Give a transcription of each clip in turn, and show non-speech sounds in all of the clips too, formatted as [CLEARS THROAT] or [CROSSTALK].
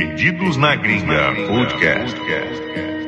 Perdidos na Gringa Podcast.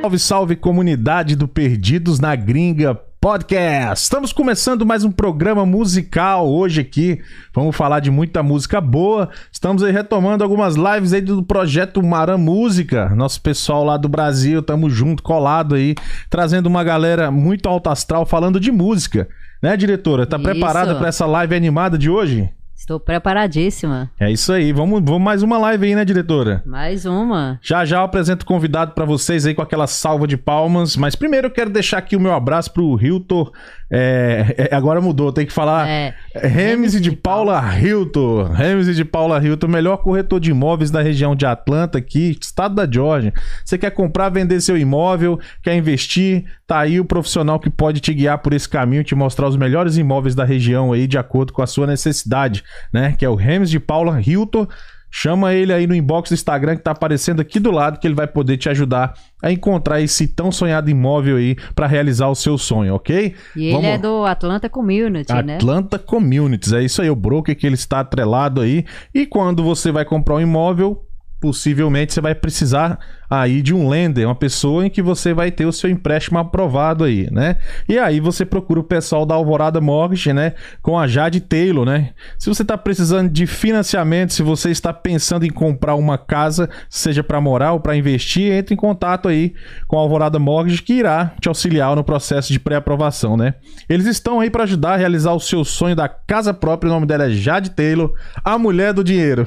Salve, salve comunidade do Perdidos na Gringa Podcast. Estamos começando mais um programa musical hoje aqui. Vamos falar de muita música boa. Estamos aí retomando algumas lives aí do projeto Maram Música. Nosso pessoal lá do Brasil, estamos junto, colado aí, trazendo uma galera muito alto astral falando de música. Né, diretora? Tá Isso. preparada para essa live animada de hoje? Estou preparadíssima. É isso aí. Vamos, vamos mais uma live aí, né, diretora? Mais uma. Já já eu apresento o convidado pra vocês aí com aquela salva de palmas. Mas primeiro eu quero deixar aqui o meu abraço pro Hilton. É, é, agora mudou, tem que falar. É, Remes de Paula Hilton. Remes de Paula Hilton, melhor corretor de imóveis da região de Atlanta, aqui, estado da Georgia. Você quer comprar, vender seu imóvel, quer investir? Tá aí o profissional que pode te guiar por esse caminho, te mostrar os melhores imóveis da região aí, de acordo com a sua necessidade, né? Que é o Remes de Paula Hilton. Chama ele aí no inbox do Instagram que tá aparecendo aqui do lado que ele vai poder te ajudar a encontrar esse tão sonhado imóvel aí para realizar o seu sonho, ok? e ele Vamos- é do Atlanta Community, né? Atlanta Communities, é isso aí, o broker que ele está atrelado aí. E quando você vai comprar um imóvel, possivelmente você vai precisar aí de um lender, uma pessoa em que você vai ter o seu empréstimo aprovado aí, né? E aí você procura o pessoal da Alvorada Mortgage, né? Com a Jade Taylor, né? Se você está precisando de financiamento, se você está pensando em comprar uma casa, seja para morar ou para investir, entre em contato aí com a Alvorada Mortgage que irá te auxiliar no processo de pré-aprovação, né? Eles estão aí para ajudar a realizar o seu sonho da casa própria. O nome dela é Jade Taylor, a mulher do dinheiro.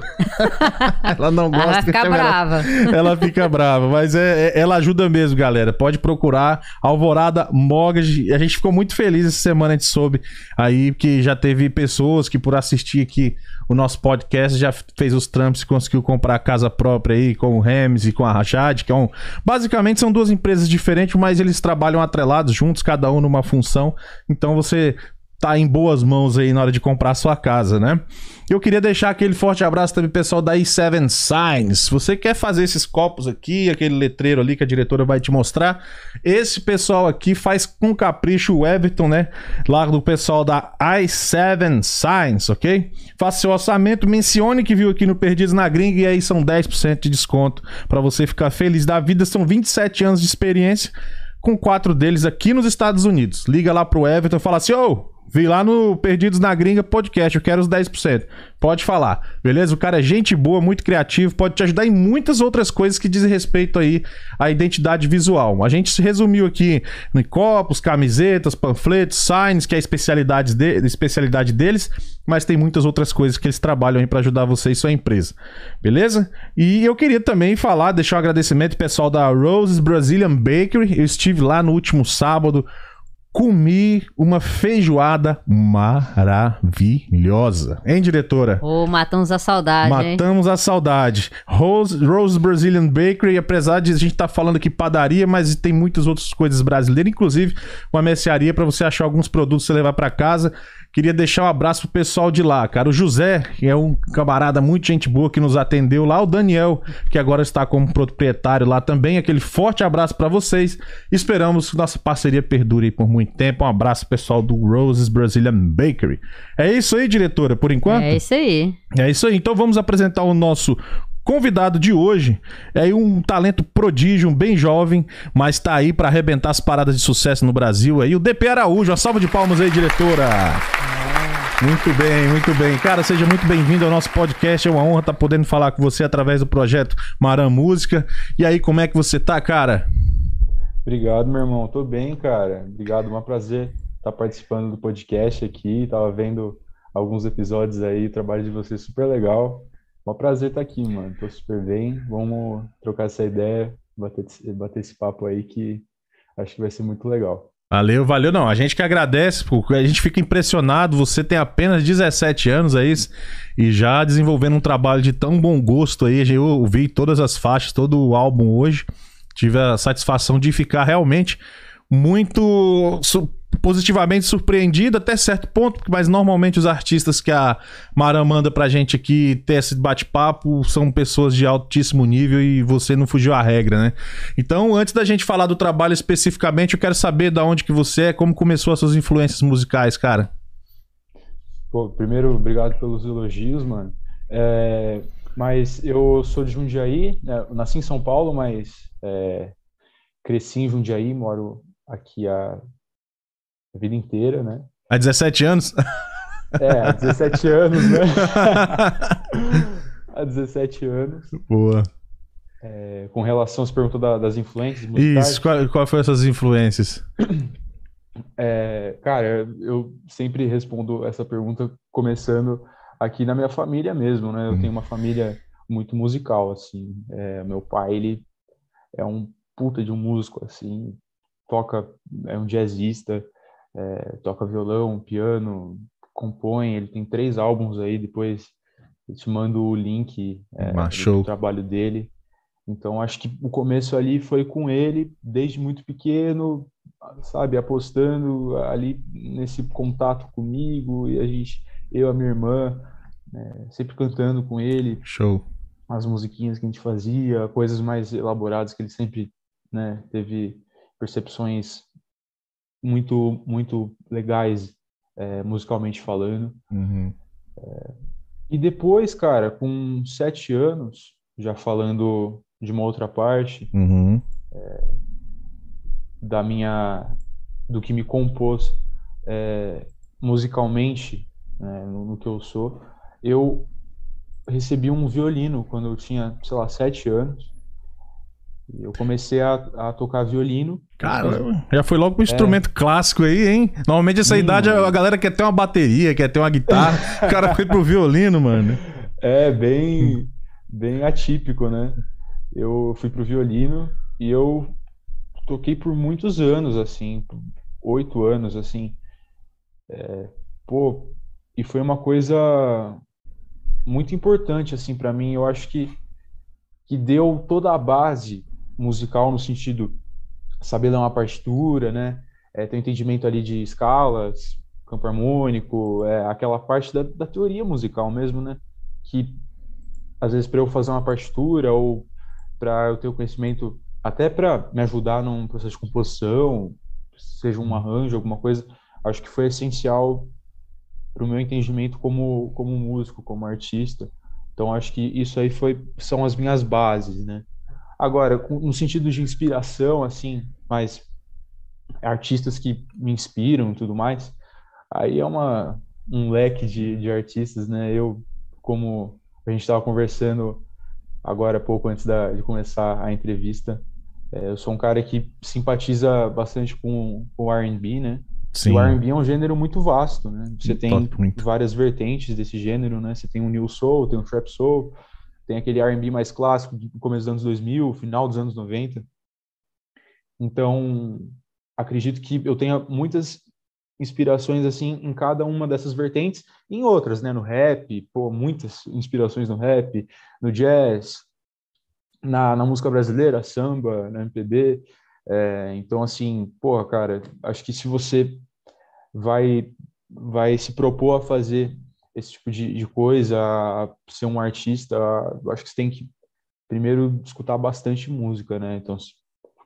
[LAUGHS] ela não Ela gosta que ficar chame ela- brava. ela fica brava, mas é, é- ela ajuda mesmo, galera. Pode procurar Alvorada Mortgage. A gente ficou muito feliz essa semana, a gente soube aí que já teve pessoas que por assistir aqui o nosso podcast já fez os trâmites e conseguiu comprar casa própria aí com o Remes e com a Rachad, que é um... Basicamente são duas empresas diferentes, mas eles trabalham atrelados juntos, cada um numa função. Então você tá em boas mãos aí na hora de comprar sua casa, né? Eu queria deixar aquele forte abraço também pessoal da E7 Signs. Você quer fazer esses copos aqui, aquele letreiro ali que a diretora vai te mostrar, esse pessoal aqui faz com capricho o Everton, né? Lá do pessoal da i7 Signs, ok? Faça seu orçamento, mencione que viu aqui no Perdidos na Gringa e aí são 10% de desconto para você ficar feliz da vida. São 27 anos de experiência com quatro deles aqui nos Estados Unidos. Liga lá pro Everton e fala assim: ô, vi lá no Perdidos na Gringa podcast, eu quero os 10%. Pode falar, beleza? O cara é gente boa, muito criativo, pode te ajudar em muitas outras coisas que dizem respeito aí à identidade visual. A gente se resumiu aqui em copos, camisetas, panfletos, signs, que é a especialidade, de, especialidade deles, mas tem muitas outras coisas que eles trabalham aí para ajudar você e sua empresa. Beleza? E eu queria também falar, deixar um agradecimento pessoal da Roses Brazilian Bakery. Eu estive lá no último sábado, comi uma feijoada maravilhosa. Hein, diretora? Ô, matamos a saudade, hein? Matamos a saudade. Rose, Rose Brazilian Bakery, apesar de a gente estar falando aqui padaria, mas tem muitas outras coisas brasileiras, inclusive uma mercearia para você achar alguns produtos você levar para casa. Queria deixar um abraço pro pessoal de lá, cara. O José, que é um camarada muito gente boa que nos atendeu lá. O Daniel, que agora está como proprietário lá também. Aquele forte abraço para vocês. Esperamos que nossa parceria perdure por muito tempo. Um abraço, pessoal do Roses Brazilian Bakery. É isso aí, diretora, por enquanto? É isso aí. É isso aí. Então vamos apresentar o nosso convidado de hoje. É um talento prodígio, um bem jovem, mas tá aí para arrebentar as paradas de sucesso no Brasil aí. O DP Araújo. Uma salva de palmas aí, diretora. Muito bem, muito bem. Cara, seja muito bem-vindo ao nosso podcast. É uma honra estar podendo falar com você através do projeto Maram Música. E aí, como é que você tá, cara? Obrigado, meu irmão. Tô bem, cara. Obrigado, é um prazer estar participando do podcast aqui. Tava vendo alguns episódios aí, o trabalho de vocês super legal. É um prazer estar aqui, mano. Tô super bem. Vamos trocar essa ideia, bater, bater esse papo aí que acho que vai ser muito legal. Valeu, valeu. Não, a gente que agradece, a gente fica impressionado. Você tem apenas 17 anos aí e já desenvolvendo um trabalho de tão bom gosto aí. Eu ouvi todas as faixas, todo o álbum hoje. Tive a satisfação de ficar realmente muito positivamente surpreendido até certo ponto, mas normalmente os artistas que a Mara manda pra gente aqui ter esse bate-papo são pessoas de altíssimo nível e você não fugiu à regra, né? Então, antes da gente falar do trabalho especificamente, eu quero saber da onde que você é, como começou as suas influências musicais, cara. Pô, primeiro, obrigado pelos elogios, mano. É, Mas eu sou de Jundiaí, né? Nasci em São Paulo, mas é, cresci em Jundiaí, moro aqui a, a vida inteira, né? Há 17 anos? É, há 17 anos, né? [LAUGHS] há 17 anos. Boa. É, com relação, você perguntou da- das influências musicais. Isso, qual, qual foram essas influências? É, cara, eu sempre respondo essa pergunta começando aqui na minha família mesmo, né? Eu Uhum. tenho uma família muito musical, assim. É, meu pai, ele é um puta de um músico, assim. Toca, é um jazzista, é, toca violão, piano, compõe. Ele tem três álbuns aí, depois eu te mando o link é, do trabalho dele. Então, acho que o começo ali foi com ele, desde muito pequeno, sabe, apostando ali nesse contato comigo, e a gente, eu, a minha irmã, né, sempre cantando com ele, Show. as musiquinhas que a gente fazia, coisas mais elaboradas que ele sempre, né, teve percepções muito, muito legais, é, musicalmente falando. Uhum. E depois, cara, com sete anos, já falando de uma outra parte, Uhum. da minha do que me compôs é, musicalmente né, no, no que eu sou eu recebi um violino quando eu tinha sei lá sete anos eu comecei a, a tocar violino Cara, já foi logo pro instrumento clássico aí, hein? Normalmente essa Hum. idade a galera quer ter uma bateria, quer ter uma guitarra. [LAUGHS] o cara foi pro violino, mano. é bem bem atípico né eu fui pro violino e eu toquei por muitos anos assim oito anos assim É, pô e foi uma coisa muito importante assim para mim eu acho que que deu toda a base musical no sentido saber ler uma partitura né é, ter um entendimento ali de escalas campo harmônico é, aquela parte da, da teoria musical mesmo né que às vezes para eu fazer uma partitura ou para eu ter o conhecimento até para me ajudar num processo de composição, seja um arranjo, alguma coisa, acho que foi essencial para o meu entendimento como como músico, como artista. Então acho que isso aí foi são as minhas bases, né? Agora, no sentido de inspiração, assim, mas artistas que me inspiram e tudo mais, aí é uma um leque de, de artistas, né? Eu, como a gente estava conversando agora pouco antes da, de começar a entrevista, é, eu sou um cara que simpatiza bastante com, com o R&B, né? Sim. O R&B é um gênero muito vasto, né? Você tem várias vertentes desse gênero, né? Você tem o New Soul, tem o Trap Soul, tem aquele R&B mais clássico do começo dos anos 2000, final dos anos 90. Então, acredito que eu tenha muitas inspirações assim em cada uma dessas vertentes, em outras, né, no rap, pô, muitas inspirações no rap, no jazz, na, na música brasileira, samba, na MPB. É, então, assim, pô, cara, acho que se você vai vai se propor a fazer esse tipo de, de coisa, ser um artista, eu acho que você tem que primeiro escutar bastante música, né? Então,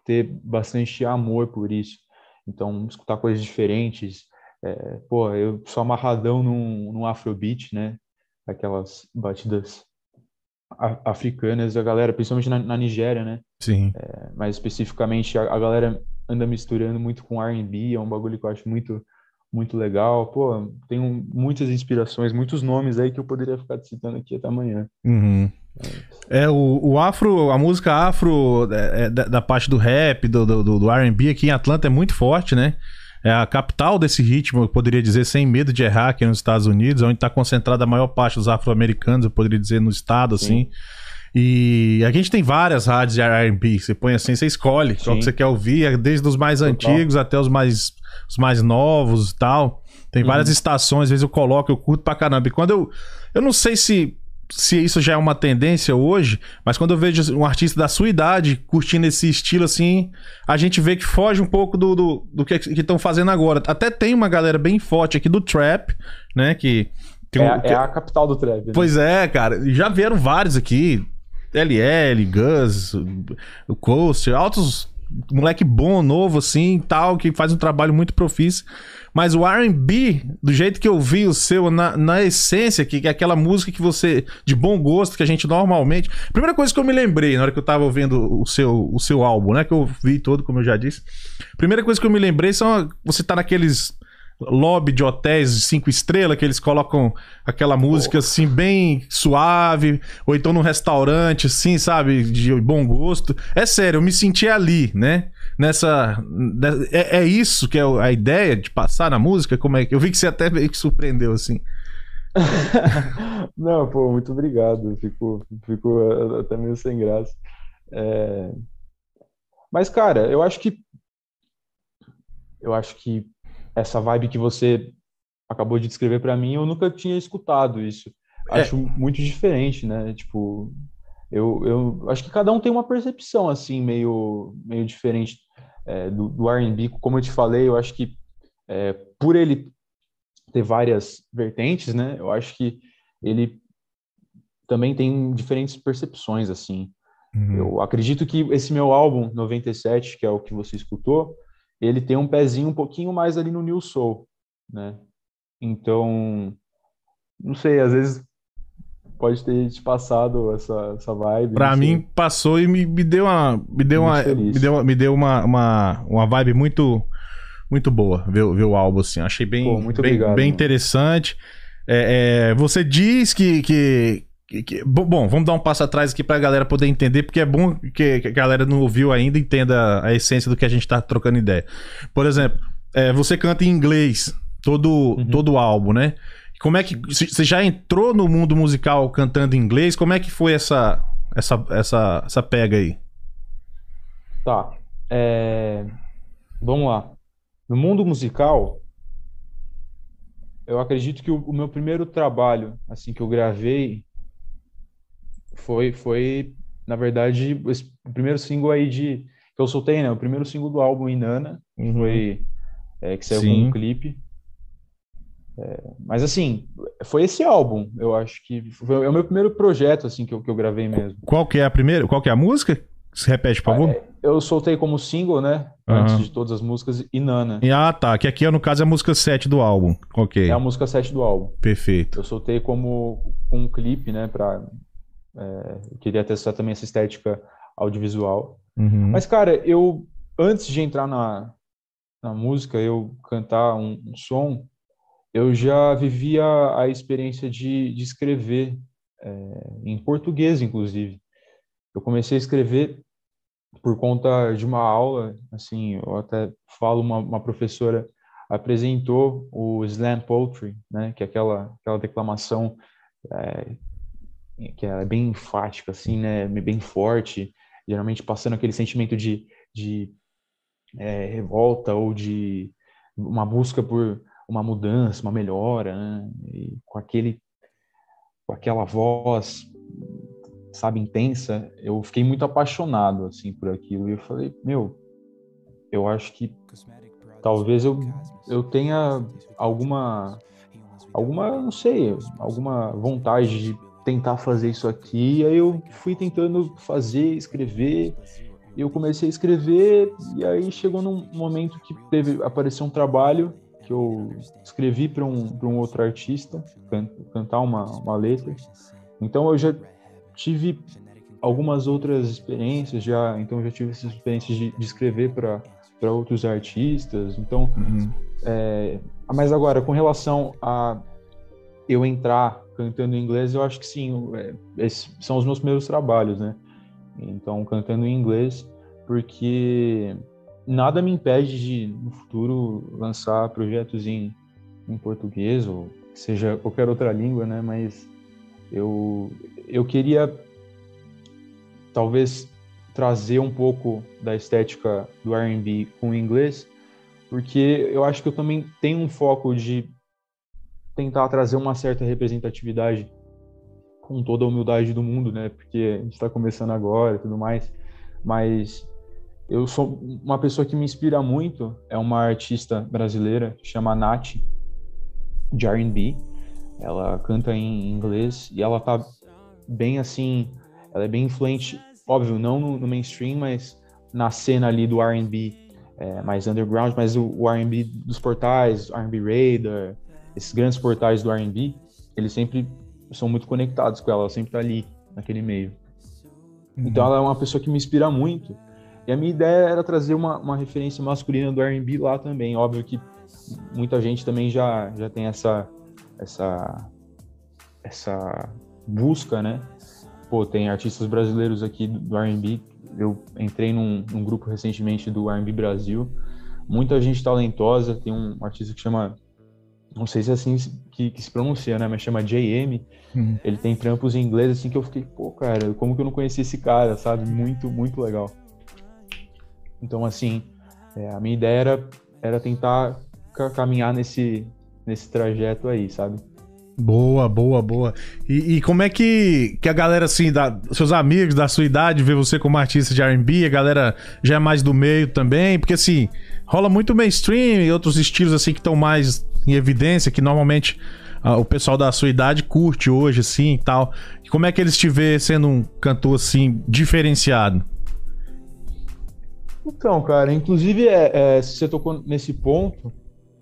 ter bastante amor por isso. Então, escutar coisas diferentes. É, pô, eu sou amarradão num, num afrobeat, né? Aquelas batidas africanas, a galera, principalmente na, na Nigéria, né? Sim. mais especificamente a, a galera anda misturando muito com R&B, é um bagulho que eu acho muito muito legal. Pô, tenho muitas inspirações, muitos nomes aí que eu poderia ficar citando aqui até amanhã. Uhum. É, o, o afro, a música afro é, é, da, da parte do rap, do, do, do R&B aqui em Atlanta é muito forte, né? É a capital desse ritmo, eu poderia dizer, sem medo de errar, aqui nos Estados Unidos, onde está concentrada a maior parte dos afro-americanos, eu poderia dizer, no estado, Sim. assim. E a gente tem várias rádios de R&B, você põe assim, você escolhe qual Sim. que você quer ouvir, é desde os mais Total. antigos até os mais, os mais novos e tal. Tem várias Uhum. estações, às vezes eu coloco, eu curto pra caramba. E quando eu... Eu não sei se se isso já é uma tendência hoje, mas quando eu vejo um artista da sua idade curtindo esse estilo assim, a gente vê que foge um pouco do, do, do que estão fazendo agora. Até tem uma galera bem forte aqui do trap, né? Que É, um- a- é a capital do trap. né? Pois é, cara. Já vieram vários aqui. LL, Gus, o Coaster, altos moleque bom, novo, assim, tal, que faz um trabalho muito profício. Mas o R&B, do jeito que eu vi o seu, na, na essência, que, que é aquela música que você, de bom gosto, que a gente normalmente... Primeira coisa que eu me lembrei na hora que eu tava ouvindo o seu, o seu álbum, né, que eu vi todo, como eu já disse. Primeira coisa que eu me lembrei são, você tá naqueles lobby de hotéis de cinco estrelas, que eles colocam aquela música assim, bem suave, ou então num restaurante, assim, sabe, de bom gosto. É sério, eu me senti ali, né? Nessa. É, é isso que é a ideia de passar na música? Como é que. Eu vi que você até meio que surpreendeu, assim. [LAUGHS] Não, pô, muito obrigado. Fico, fico até meio sem graça. É... Mas, cara, eu acho que. Eu acho que essa vibe que você acabou de descrever para mim, eu nunca tinha escutado isso. É. Acho muito diferente, né? Tipo, eu, eu acho que cada um tem uma percepção assim meio meio diferente é, do, do R&B. Como eu te falei, eu acho que é, por ele ter várias vertentes, né? Eu acho que ele também tem diferentes percepções assim. Uhum. Eu acredito que esse meu álbum 97, que é o que você escutou, ele tem um pezinho um pouquinho mais ali no New Soul, né? Então, não sei, às vezes pode ter te passado essa, essa vibe. Pra mim, passou e me, me deu uma. Me deu uma. Me deu, me deu uma, uma, uma vibe muito. Muito boa ver, ver o álbum, assim. Achei bem, Pô, bem, obrigado, bem interessante. É, é, você diz que, que, que, bom, vamos dar um passo atrás aqui pra galera poder entender, porque é bom que, a galera não ouviu ainda entenda a essência do que a gente tá trocando ideia. Por exemplo, é, você canta em inglês todo, uhum. todo o álbum, né? Como é que. Você já entrou no mundo musical cantando em inglês? Como é que foi essa, essa, essa, essa pega aí? Tá. É... Vamos lá. No mundo musical, eu acredito que o, o meu primeiro trabalho, assim, que eu gravei, foi, foi na verdade, esse, o primeiro single aí de que eu soltei, né? O primeiro single do álbum Inana, uhum. foi é, que saiu Sim. com um clipe. É, mas assim, foi esse álbum, eu acho que foi é o meu primeiro projeto assim que eu, que eu gravei mesmo. Qual que é a primeira? Qual que é a música? Se repete, por favor. É, eu soltei como single, né? Uhum. Antes de todas as músicas, Inana. Ah, tá. Que aqui, no caso, é a música 7 do álbum. Ok. É a música 7 do álbum. Perfeito. Eu soltei como um clipe, né? Pra é, queria testar também essa estética audiovisual. Uhum. Mas, cara, eu, antes de entrar na, na música, eu cantar um, um som, eu já vivia a experiência de, de escrever, é, em português, inclusive. Eu comecei a escrever por conta de uma aula, assim, eu até falo, uma, uma professora apresentou o slam poetry, né, que é aquela, aquela declamação é, que é bem enfática, assim, né? Bem forte, geralmente passando aquele sentimento de, de é, revolta ou de uma busca por uma mudança, uma melhora, né? Com aquele, com aquela voz, sabe, intensa, eu fiquei muito apaixonado, assim, por aquilo. E eu falei, meu, eu acho que talvez eu, eu tenha alguma, alguma, não sei, alguma vontade de tentar fazer isso aqui. E aí eu fui tentando fazer, escrever. E eu comecei a escrever e aí chegou num momento que teve apareceu um trabalho que eu escrevi para um, um outro artista can, cantar uma, uma letra. Então eu já tive algumas outras experiências já, então eu já tive essas experiências de, de escrever para para outros artistas. Então, uhum. é, mas agora com relação a eu entrar cantando em inglês, eu acho que sim, é, esses são os meus primeiros trabalhos, né? Então, cantando em inglês, porque nada me impede de, no futuro, lançar projetos em, em português ou seja qualquer outra língua, né? Mas eu, eu queria, talvez, trazer um pouco da estética do R&B com o inglês, porque eu acho que eu também tenho um foco de tentar trazer uma certa representatividade com toda a humildade do mundo, né? Porque a gente está começando agora e tudo mais, mas eu sou uma pessoa que me inspira muito, é uma artista brasileira, chama Nath, de R&B. Ela canta em inglês e ela tá bem assim, ela é bem influente, óbvio, não no, no mainstream, mas na cena ali do R&B é, mais underground, mas o, o R&B dos portais, R&B Radar, esses grandes portais do R&B, eles sempre são muito conectados com ela, ela sempre tá ali, naquele meio. Uhum. Então ela é uma pessoa que me inspira muito. E a minha ideia era trazer uma, uma referência masculina do R&B lá também. Óbvio que muita gente também já, já tem essa, essa, essa busca, né? Pô, tem artistas brasileiros aqui do R&B. Eu entrei num, num grupo recentemente do R&B Brasil. Muita gente talentosa. Tem um artista que chama não sei se é assim que, que se pronuncia, né? Mas chama JM. Uhum. Ele tem trampos em inglês, assim, que eu fiquei, pô, cara, como que eu não conheci esse cara, sabe? Muito, muito legal. Então, assim, é, a minha ideia era, era tentar caminhar nesse, nesse trajeto aí, sabe? Boa, boa, boa. E, e, como é que, que a galera, assim, da, seus amigos da sua idade, vê você como artista de RB? A galera já é mais do meio também? Porque, assim, rola muito mainstream e outros estilos, assim, que estão mais em evidência, que normalmente ah, o pessoal da sua idade curte hoje, assim e tal. Como é que eles te vê sendo um cantor, assim, diferenciado? Então, cara, inclusive, é, é, se você tocou nesse ponto,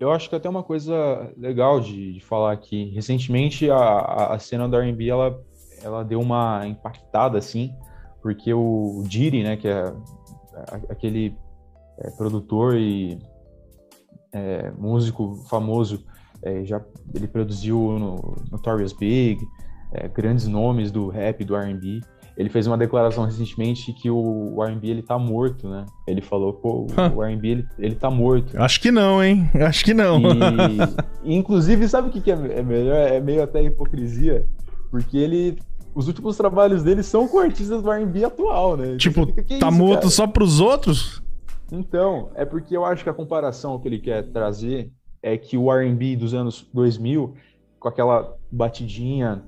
eu acho que até uma coisa legal de, de falar aqui. Recentemente, a, a cena da R&B, ela, ela deu uma impactada, assim, porque o Diri, né, que é aquele é, produtor e é, músico famoso, é, já ele produziu no Notorious Big, é, grandes nomes do rap, do R&B, ele fez uma declaração recentemente que o R&B ele tá morto, né? Ele falou, pô, o R&B ele, ele tá morto. Acho que não, hein? Acho que não. E, [LAUGHS] inclusive, sabe o que, que é, é melhor? É meio até hipocrisia, porque ele os últimos trabalhos dele são com artistas do R&B atual, né? Tipo, fica, tá isso, morto cara? só pros outros? Então, é porque eu acho que a comparação que ele quer trazer é que o R&B dos anos 2000, com aquela batidinha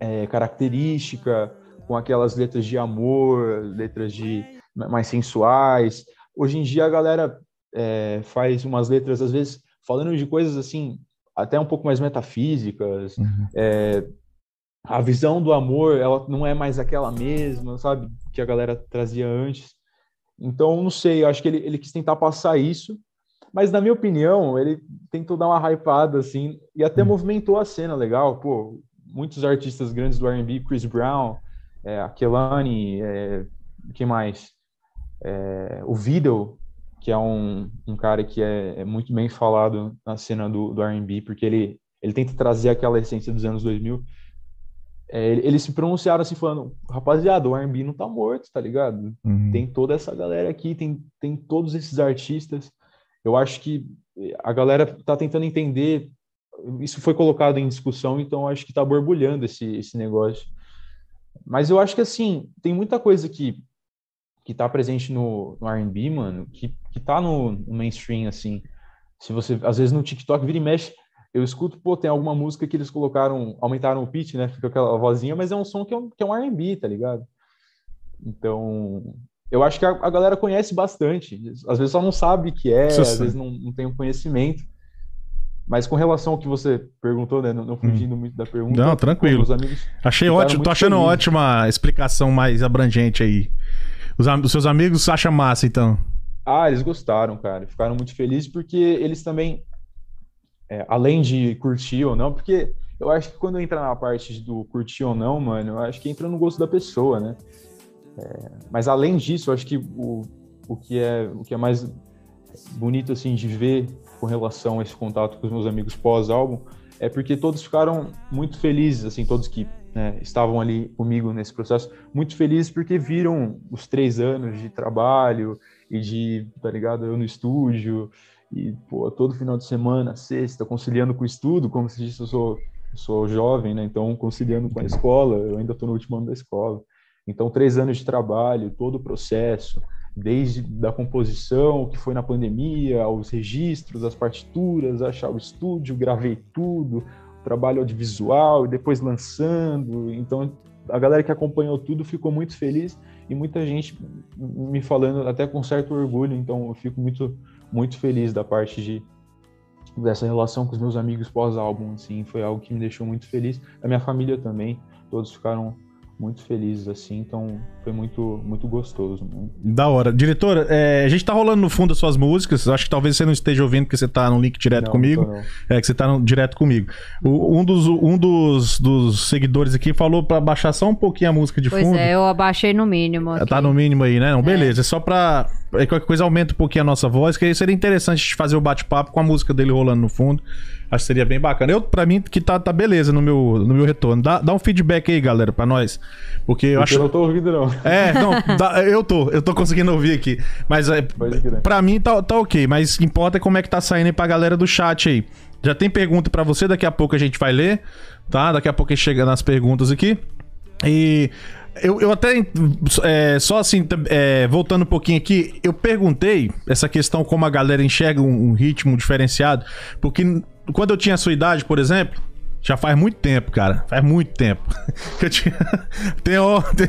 é, característica, com aquelas letras de amor, letras de mais sensuais. Hoje em dia a galera é, faz umas letras às vezes falando de coisas assim até um pouco mais metafísicas. Uhum. É, a visão do amor ela não é mais aquela mesma, sabe, que a galera trazia antes. Então não sei, acho que ele, ele quis tentar passar isso, mas na minha opinião ele tentou dar uma hypada assim e até uhum. movimentou a cena legal. Pô, muitos artistas grandes do R&B, Chris Brown, é, a Kelani, é, que mais? É, o Vidal, que é um, um cara que é, é, muito bem falado na cena do, do R&B, porque ele, ele tenta trazer aquela essência dos anos 2000. É, eles se pronunciaram assim, falando, rapaziada, o R&B não tá morto, tá ligado? Uhum. Tem toda essa galera aqui, tem, tem todos esses artistas. Eu acho que a galera tá tentando entender, isso foi colocado em discussão, então acho que tá borbulhando esse, esse negócio. Mas eu acho que, assim, tem muita coisa que, que tá presente no, no R&B, mano, que, que tá no, no, mainstream, assim. Se você, às vezes no TikTok, vira e mexe, eu escuto, pô, tem alguma música que eles colocaram, aumentaram o pitch, né, fica aquela vozinha, mas é um som que é um, que é um R&B, tá ligado? Então, eu acho que a, a, galera conhece bastante. Às vezes só não sabe que é, às vezes não, não tem o um conhecimento. Mas com relação ao que você perguntou, né? Não, não fugindo hum. muito da pergunta. Não, tranquilo. Achei ótimo, tô achando felizes. ótima explicação mais abrangente aí. Os, os, seus amigos acham massa, então? Ah, eles gostaram, cara. Ficaram muito felizes porque eles também, é, além de curtir ou não, porque eu acho que quando entra na parte do curtir ou não, mano, eu acho que entra no gosto da pessoa, né? É, mas além disso, eu acho que o, o, que é, o que é mais bonito, assim, de ver com relação a esse contato com os meus amigos pós-álbum é porque todos ficaram muito felizes, assim, todos que né, estavam ali comigo nesse processo, muito felizes porque viram os três anos de trabalho e de, tá ligado, eu no estúdio e, pô, todo final de semana, sexta, conciliando com o estudo, como se disse, eu sou, sou jovem, né, então conciliando com a escola, eu ainda estou no último ano da escola. Então, três anos de trabalho, todo o processo, desde da composição, que foi na pandemia, aos registros, as partituras, achar o estúdio, gravei tudo, trabalho audiovisual e depois lançando. Então, a galera que acompanhou tudo ficou muito feliz e muita gente me falando até com certo orgulho. Então, eu fico muito muito feliz da parte de dessa relação com os meus amigos pós-álbum, assim, foi algo que me deixou muito feliz. A minha família também, todos ficaram muito felizes assim, então foi muito muito gostoso. Né? Da hora. Diretor, é, a gente tá rolando no fundo as suas músicas, acho que talvez você não esteja ouvindo porque você tá no link direto Não, comigo. não. É, que você tá no- direto comigo. O- um dos, um dos, dos seguidores aqui falou pra baixar só um pouquinho a música de Pois fundo. é, eu abaixei no mínimo. aqui. Tá no mínimo aí, né? Não, beleza. É só pra. Qualquer coisa aumenta um pouquinho a nossa voz, que aí seria interessante a gente fazer o bate-papo com a música dele rolando no fundo. Acho que seria bem bacana. Eu, pra mim, que tá, tá beleza no meu, no meu retorno. Dá, dá um feedback aí, galera, pra nós. Porque eu Porque acho. eu não tô ouvindo, não. É, não, dá- eu tô, eu tô conseguindo ouvir aqui. Mas é, pra mim tá, tá ok, mas importa é como é que tá saindo aí pra galera do chat aí. Já tem pergunta pra você, daqui a pouco a gente vai ler, tá? Daqui a pouco a gente chega nas perguntas aqui. E eu, eu até, é, só assim, é, voltando um pouquinho aqui, eu perguntei essa questão como a galera enxerga um, um ritmo diferenciado, porque quando eu tinha a sua idade, por exemplo, já faz muito tempo, cara. Faz muito tempo. [LAUGHS] Que eu tinha. [LAUGHS] Tem, ó, tem,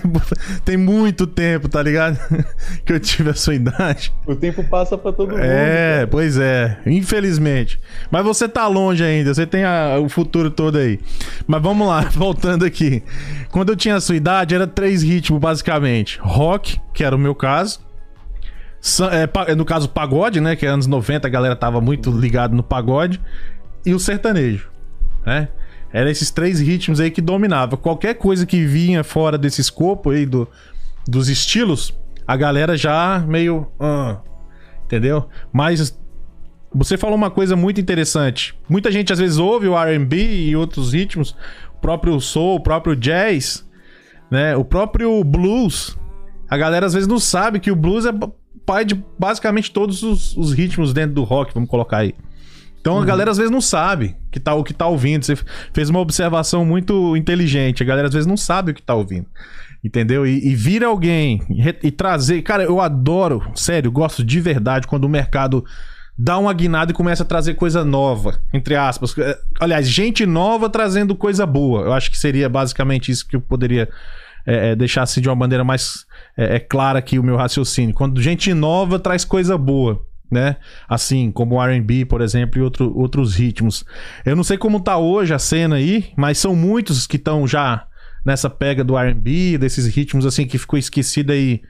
tem muito tempo, tá ligado? [LAUGHS] Que eu tive a sua idade. O tempo passa pra todo mundo. É, pois é. Infelizmente. Mas você tá longe ainda. Você tem a- o futuro todo aí. Mas vamos lá, voltando aqui. Quando eu tinha a sua idade, era três ritmos, basicamente: rock, que era o meu caso. É, pa- no caso, pagode, né? Que é anos 90, a galera tava muito ligado no pagode. E o sertanejo, né? Eram esses três ritmos aí que dominava. Qualquer coisa que vinha fora desse escopo aí do, dos estilos, a galera já meio. ah, entendeu? Mas você falou uma coisa muito interessante. Muita gente às vezes ouve o R&B e outros ritmos, o próprio soul, o próprio jazz, né? O próprio blues. A galera às vezes não sabe que o blues é pai de basicamente todos os, os ritmos dentro do rock, vamos colocar aí. Então a galera às vezes não sabe que tá, o que tá ouvindo. Você fez uma observação muito inteligente. A galera às vezes não sabe o que tá ouvindo. Entendeu? E, e vir alguém e, e trazer. Cara, eu adoro, sério, gosto de verdade quando o mercado dá uma guinada e começa a trazer coisa nova. Entre aspas. Eh, Aliás, gente nova trazendo coisa boa. Eu acho que seria basicamente isso que eu poderia eh, eh, deixar assim de uma maneira mais eh, eh, clara aqui o meu raciocínio. Quando gente nova traz coisa boa né? Assim, como R&B, por exemplo, e outro, outros ritmos. Eu não sei como tá hoje a cena aí, mas são muitos que estão já nessa pega do R&B, desses ritmos assim que ficou esquecido aí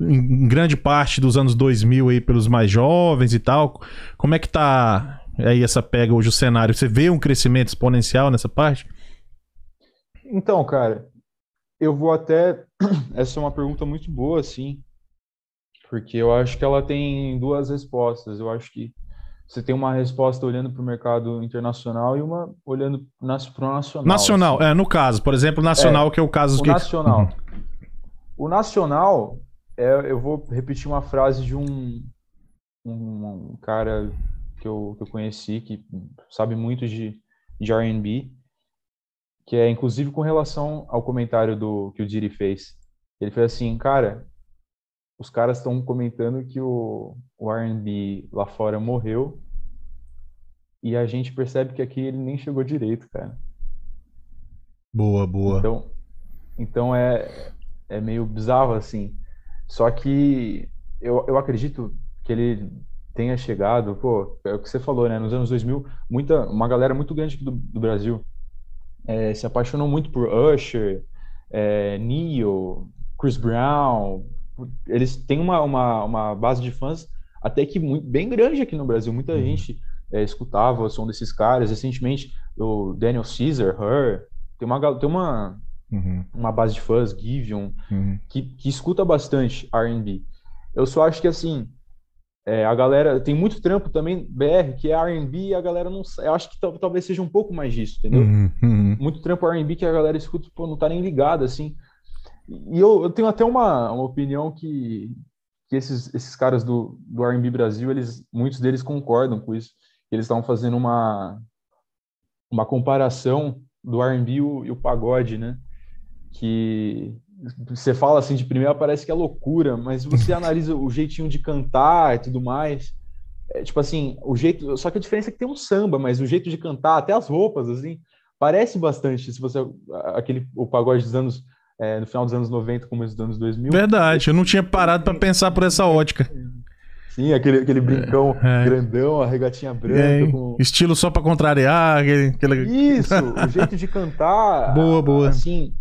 em grande parte dos anos 2000 aí pelos mais jovens e tal. Como é que tá aí essa pega hoje o cenário? Você vê um crescimento exponencial nessa parte? Então, cara, eu vou até. [CLEARS THROAT] Essa é uma pergunta muito boa, assim, porque eu acho que ela tem duas respostas. Eu acho que você tem uma resposta olhando para o mercado internacional e uma olhando para o nacional. Nacional, assim. é, no caso, por exemplo, nacional, que é o caso O que nacional. O nacional, é, eu vou repetir uma frase de um, um, um cara que eu, que eu conheci, que sabe muito de, de R&B, que é inclusive com relação ao comentário do que o Diri fez. Ele fez assim, cara, os caras estão comentando que o, o R&B lá fora morreu e a gente percebe que aqui ele nem chegou direito, cara. Boa, boa. Então, então é, é meio bizarro assim. Só que eu, eu acredito que ele tenha chegado, pô, é o que você falou, né? Nos anos 2000, muita, uma galera muito grande aqui do, do Brasil é, se apaixonou muito por Usher, é, Neo, Chris Brown. Eles têm uma, uma, uma base de fãs até que muito, bem grande aqui no Brasil. Muita gente é, escutava o som desses caras. Recentemente, o Daniel Caesar, Her, tem uma, tem uma, Uhum, uma base de fãs, Giveon, uhum. que, que escuta bastante R&B. Eu só acho que assim, é, a galera tem muito trampo também BR que é R&B e a galera não, eu acho que tal- talvez seja um pouco mais disso, entendeu? Uhum, uhum. Muito trampo R&B que a galera escuta, pô, não tá nem ligada assim. E eu, eu tenho até uma, uma opinião que que esses, esses caras do, do R&B Brasil, eles muitos deles concordam com isso. Eles estavam fazendo uma uma comparação do R&B e o, e o pagode, né? Que você fala assim de primeira parece que é loucura, mas você [LAUGHS] analisa o jeitinho de cantar e tudo mais, é, tipo assim, o jeito, só que a diferença é que tem um samba, mas o jeito de cantar, até as roupas, assim, parece bastante se você aquele o pagode dos anos é, no final dos anos 90, começo dos anos 2000. Verdade, eu não tinha parado pra pensar por essa ótica. Sim, aquele, aquele brincão É. grandão, a regatinha branca É, com Estilo só pra contrariar, aquele, aquele- Isso, [LAUGHS] o jeito de cantar. Boa, boa. Assim,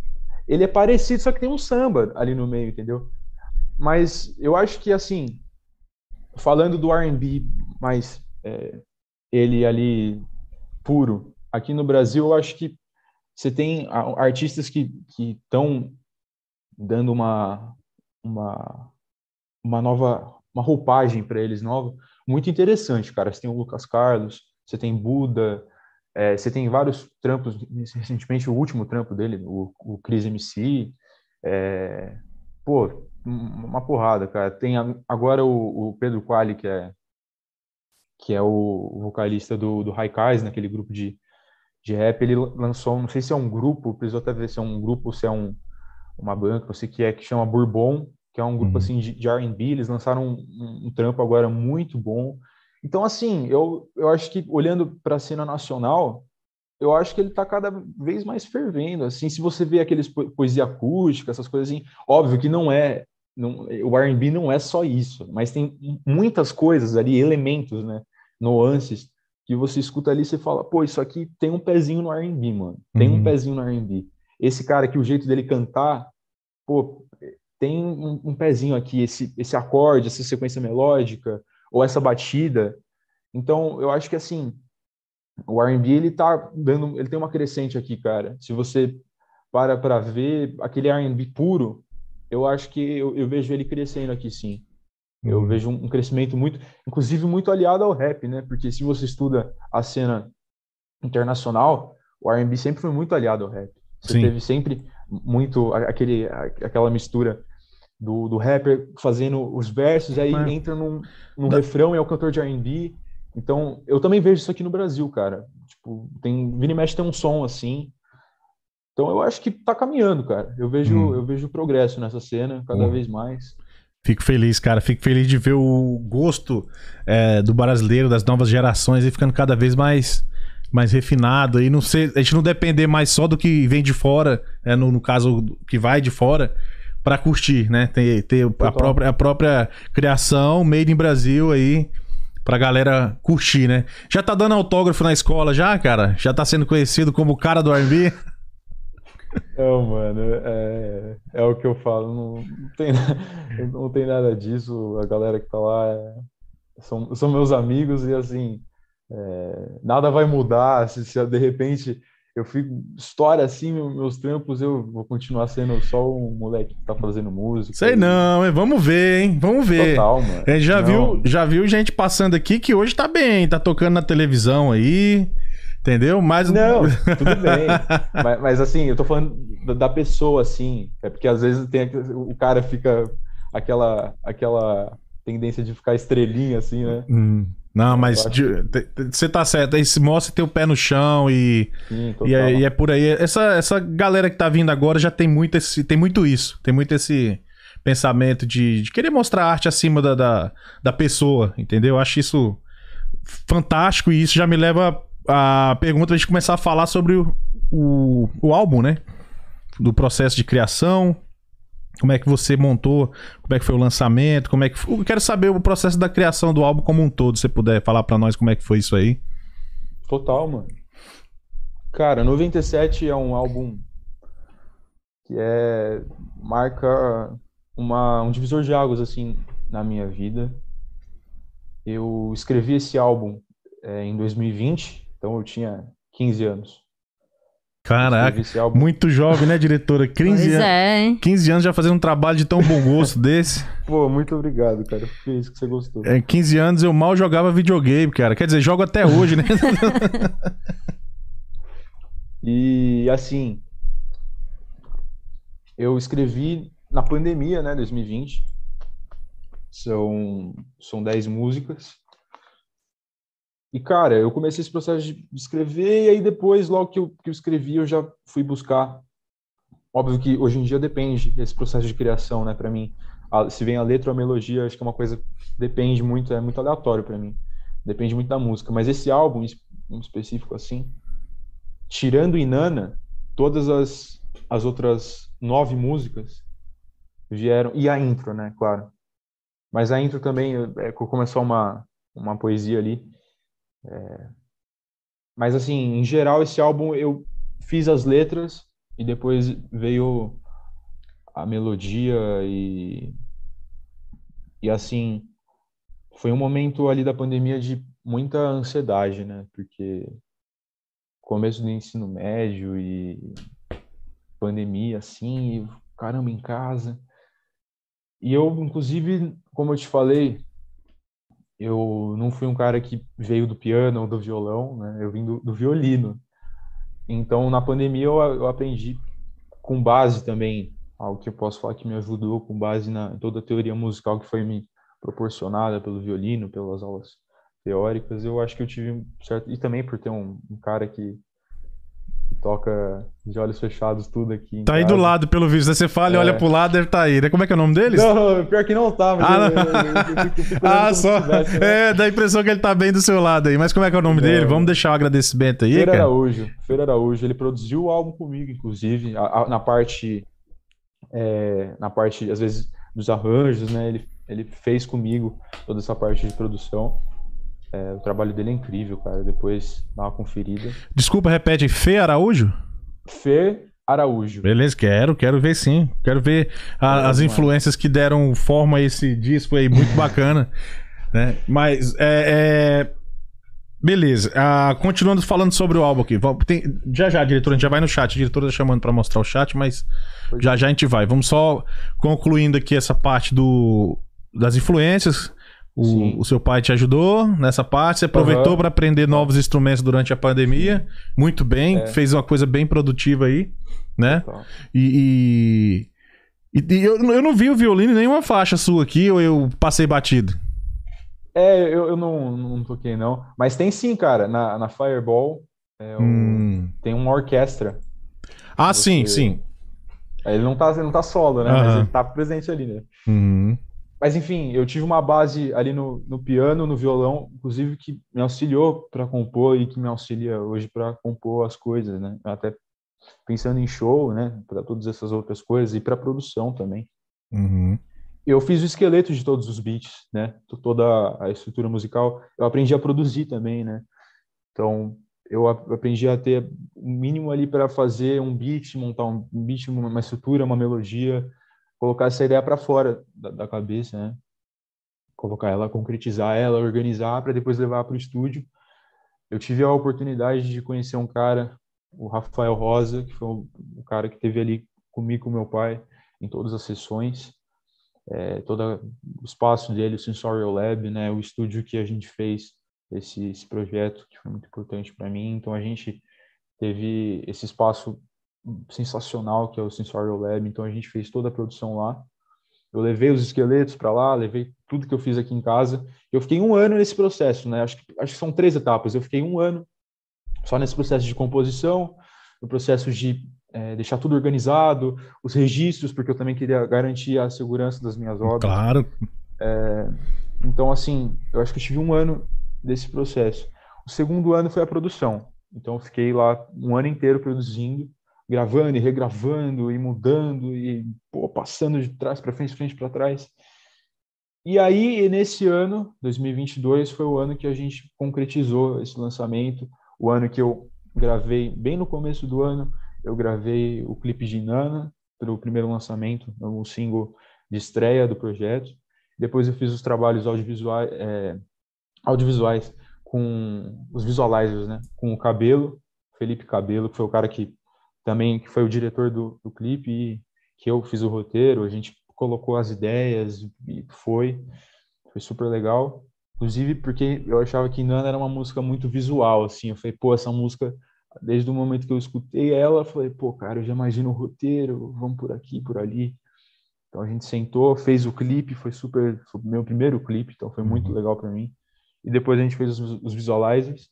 ele é parecido, só que tem um samba ali no meio, entendeu? Mas eu acho que, assim, falando do R&B mais é, ele ali puro, aqui no Brasil, eu acho que você tem artistas que estão dando uma, uma, uma nova uma roupagem para eles nova, muito interessante, cara. Você tem o Lucas Carlos, você tem Buda, é, você tem vários trampos, recentemente o último trampo dele, o, o MC, é, pô, uma porrada, cara. Tem agora o, o Pedro Quali, que é que é o vocalista do, do Raikais, naquele grupo de, de rap, ele lançou, não sei se é um grupo, precisou até ver se é um grupo ou se é um, uma banca, eu sei que é, que chama Bourbon, que é um grupo uhum. assim de, de R&B, eles lançaram um, um, um, trampo agora muito bom. Então, assim, eu, eu acho que olhando para a cena nacional, eu acho que ele está cada vez mais fervendo. Assim, se você vê aqueles po poesia acústica, essas coisas assim, óbvio que não é, não, o R&B não é só isso, mas tem muitas coisas ali, elementos, né, nuances que você escuta ali e você fala, pô, isso aqui tem um pezinho no R&B, mano. Tem uhum. um pezinho no R&B. Esse cara aqui, o jeito dele cantar, pô, tem um, um, pezinho aqui, esse, esse acorde, essa sequência melódica, ou essa batida. Então, eu acho que assim, o R&B ele tá dando, ele tem uma crescente aqui, cara. Se você para para ver aquele R&B puro, eu acho que eu, eu, vejo ele crescendo aqui, sim. Eu uhum. vejo um, crescimento muito, inclusive muito aliado ao rap, né? Porque se você estuda a cena internacional, o R&B sempre foi muito aliado ao rap. Você sim. teve sempre muito aquele, aquela mistura do, do rapper fazendo os versos, aí é. entra num, num da... refrão e é o cantor de R&B. Então, eu também vejo isso aqui no Brasil, cara. Tipo, tem, Vini Mesh tem um som assim. Então, eu acho que tá caminhando, cara. Eu vejo, hum. eu vejo progresso nessa cena, cada hum. vez mais. Fico feliz, cara. Fico feliz de ver o gosto é, do brasileiro, das novas gerações, e ficando cada vez mais mais refinado e não ser, a gente não depender mais só do que vem de fora, é, no, no caso que vai de fora, para curtir, né? Ter, ter a, própria, a própria criação made in Brasil aí pra galera curtir, né? Já tá dando autógrafo na escola já, cara? Já tá sendo conhecido como o cara do R&B? Não, mano, é, é o que eu falo, não, não, tem, [LAUGHS] não tem nada disso, a galera que tá lá é, são, são meus amigos e assim, é, nada vai mudar se, se de repente eu fico, história assim, meus trampos, eu vou continuar sendo só um moleque que tá fazendo música. Sei não, hein? Vamos ver, hein? Vamos ver. Total, mano. A gente já viu, já viu gente passando aqui que hoje tá bem, tá tocando na televisão aí. Entendeu? Mas. Não, [LAUGHS] tudo bem. mas, mas, assim, eu tô falando da pessoa, assim. É porque às vezes tem, o cara fica aquela, aquela tendência de ficar estrelinha, assim, né? Hum. Não, mas você tá certo. Aí mostra teu pé no chão e, Sim, e, é, e, é, por aí. Essa, essa galera que tá vindo agora já tem muito, esse, tem muito isso. Tem muito esse pensamento de, de querer mostrar arte acima da, da, da pessoa, entendeu? Eu acho isso fantástico e isso já me leva a pergunta de começar a falar sobre o, o, o álbum, né? Do processo de criação, como é que você montou? Como é que foi o lançamento? Como é que foi? Eu quero saber o processo da criação do álbum como um todo, se você puder falar para nós como é que foi isso aí. Total, mano. Cara, 97 é um álbum que é marca uma, um divisor de águas assim na minha vida. Eu escrevi esse álbum é, em 2020, então eu tinha 15 anos. Caraca, muito jovem, né, diretora? 15, pois an... é, hein? 15 anos já fazendo um trabalho de tão bom gosto [LAUGHS] desse. Pô, muito obrigado, cara. Fiquei isso que você gostou. É, 15 anos eu mal jogava videogame, cara. Quer dizer, jogo até hoje, né? [LAUGHS] e assim, eu escrevi na pandemia, né, 2020. São, são 10 músicas. E, cara, eu comecei esse processo de escrever, e aí depois, logo que eu, que eu escrevi, eu já fui buscar. Óbvio que hoje em dia depende esse processo de criação, né, para mim. A, se vem a letra ou a melodia, acho que é uma coisa depende muito, é muito aleatório para mim. Depende muito da música. Mas esse álbum, em específico, assim, tirando Inana, todas as, as outras nove músicas vieram. E a intro, né, claro. Mas a intro também é, começou uma, uma poesia ali é... Mas, assim, em geral, esse álbum eu fiz as letras e depois veio a melodia e e assim foi um momento ali da pandemia de muita ansiedade, né? Porque começo do ensino médio e pandemia assim, e caramba em casa. E eu, inclusive, como eu te falei, eu não fui um cara que veio do piano ou do violão, né? Eu vim do, do violino. Então, na pandemia, eu, eu, aprendi com base também, algo que eu posso falar que me ajudou, com base na toda a teoria musical que foi me proporcionada pelo violino, pelas aulas teóricas. Eu acho que eu tive certo. E também por ter um, um cara que toca de olhos fechados tudo aqui. Tá aí do lado, pelo visto. Você fala e é. olha pro lado, deve tá aí. Né? Como é que é o nome deles? Não, pior que não tá. Mas ah, eu, eu, eu, fico, [LAUGHS] ah só. Tivesse, né? É, dá a impressão que ele tá bem do seu lado aí. Mas como é que é o nome é. dele? Vamos deixar o um agradecimento aí, Feira cara? Araújo. Feira Araújo. Ele produziu o álbum comigo, inclusive, a, a, na parte... É, na parte, às vezes, dos arranjos, né? Ele, ele fez comigo toda essa parte de produção. É, o trabalho dele é incrível, cara. Depois dá uma conferida. Desculpa, repete. Fê Araújo? Fê Araújo. Beleza, quero, quero ver sim. Quero ver a, as influências que deram forma a esse disco aí, muito bacana. [LAUGHS] né? Mas, é, é... Beleza. Ah, continuando falando sobre o álbum aqui. Tem... Já já, diretor, a gente já vai no chat. A diretora tá chamando para mostrar o chat, mas pois já é. já a gente vai. Vamos só concluindo aqui essa parte do... das influências. O, o, seu pai te ajudou nessa parte, você aproveitou uhum. para aprender novos instrumentos durante a pandemia. Muito bem, é. fez uma coisa bem produtiva aí, né? E, e, e, eu, eu não vi o violino em nenhuma faixa sua aqui, ou eu passei batido? É, eu, eu não, não toquei, não. Mas tem sim, cara. Na, na Fireball é, hum. tem uma orquestra. Ah, você... sim, sim. Ele não tá, ele não tá solo, né? Uhum. Mas ele tá presente ali, né? Uhum. Mas enfim, eu tive uma base ali no, no piano, no violão, inclusive que me auxiliou para compor e que me auxilia hoje para compor as coisas, né? Até pensando em show, né? Para todas essas outras coisas e para produção também. Uhum. Eu fiz o esqueleto de todos os beats, né? Toda a estrutura musical. Eu aprendi a produzir também, né? Então eu aprendi a ter o um mínimo ali para fazer um beat, montar um beat, uma estrutura, uma melodia colocar essa ideia para fora da, da, cabeça, né? Colocar ela, concretizar ela, organizar para depois levar para o estúdio. Eu tive a oportunidade de conhecer um cara, o Rafael Rosa, que foi o, o cara que teve ali comigo, com meu pai, em todas as sessões. É, todo o espaço dele, o Sensorial Lab, né? O estúdio que a gente fez esse, esse projeto, que foi muito importante para mim. Então a gente teve esse espaço sensacional que é o Sensorial Lab, então a gente fez toda a produção lá. Eu levei os esqueletos para lá, levei tudo que eu fiz aqui em casa. Eu fiquei um ano nesse processo, né? Acho que, acho que são três etapas. Eu fiquei um ano só nesse processo de composição, no processo de é, deixar tudo organizado, os registros, porque eu também queria garantir a segurança das minhas obras. Claro. É, então, assim, eu acho que eu tive um ano desse processo. O segundo ano foi a produção. Então, eu fiquei lá um ano inteiro produzindo gravando e regravando e mudando e pô, passando de trás para frente, frente para trás. E aí, nesse ano, 2022, foi o ano que a gente concretizou esse lançamento, o ano que eu gravei, bem no começo do ano, eu gravei o clipe de Nana, para o primeiro lançamento, o single de estreia do projeto. Depois eu fiz os trabalhos audiovisuais, é, audiovisuais com os visualizers, né? Com o Cabelo, Felipe Cabelo, que foi o cara que também que foi o diretor do, do clipe e que eu fiz o roteiro, a gente colocou as ideias e foi, foi super legal. Inclusive porque eu achava que Nana era uma música muito visual, assim, eu falei, pô, essa música, desde o momento que eu escutei ela, eu falei, pô, cara, eu já imagino o roteiro, vamos por aqui, por ali. Então a gente sentou, fez o clipe, foi super, foi meu primeiro clipe, então foi muito uhum. legal para mim. E depois a gente fez os, os visualizers.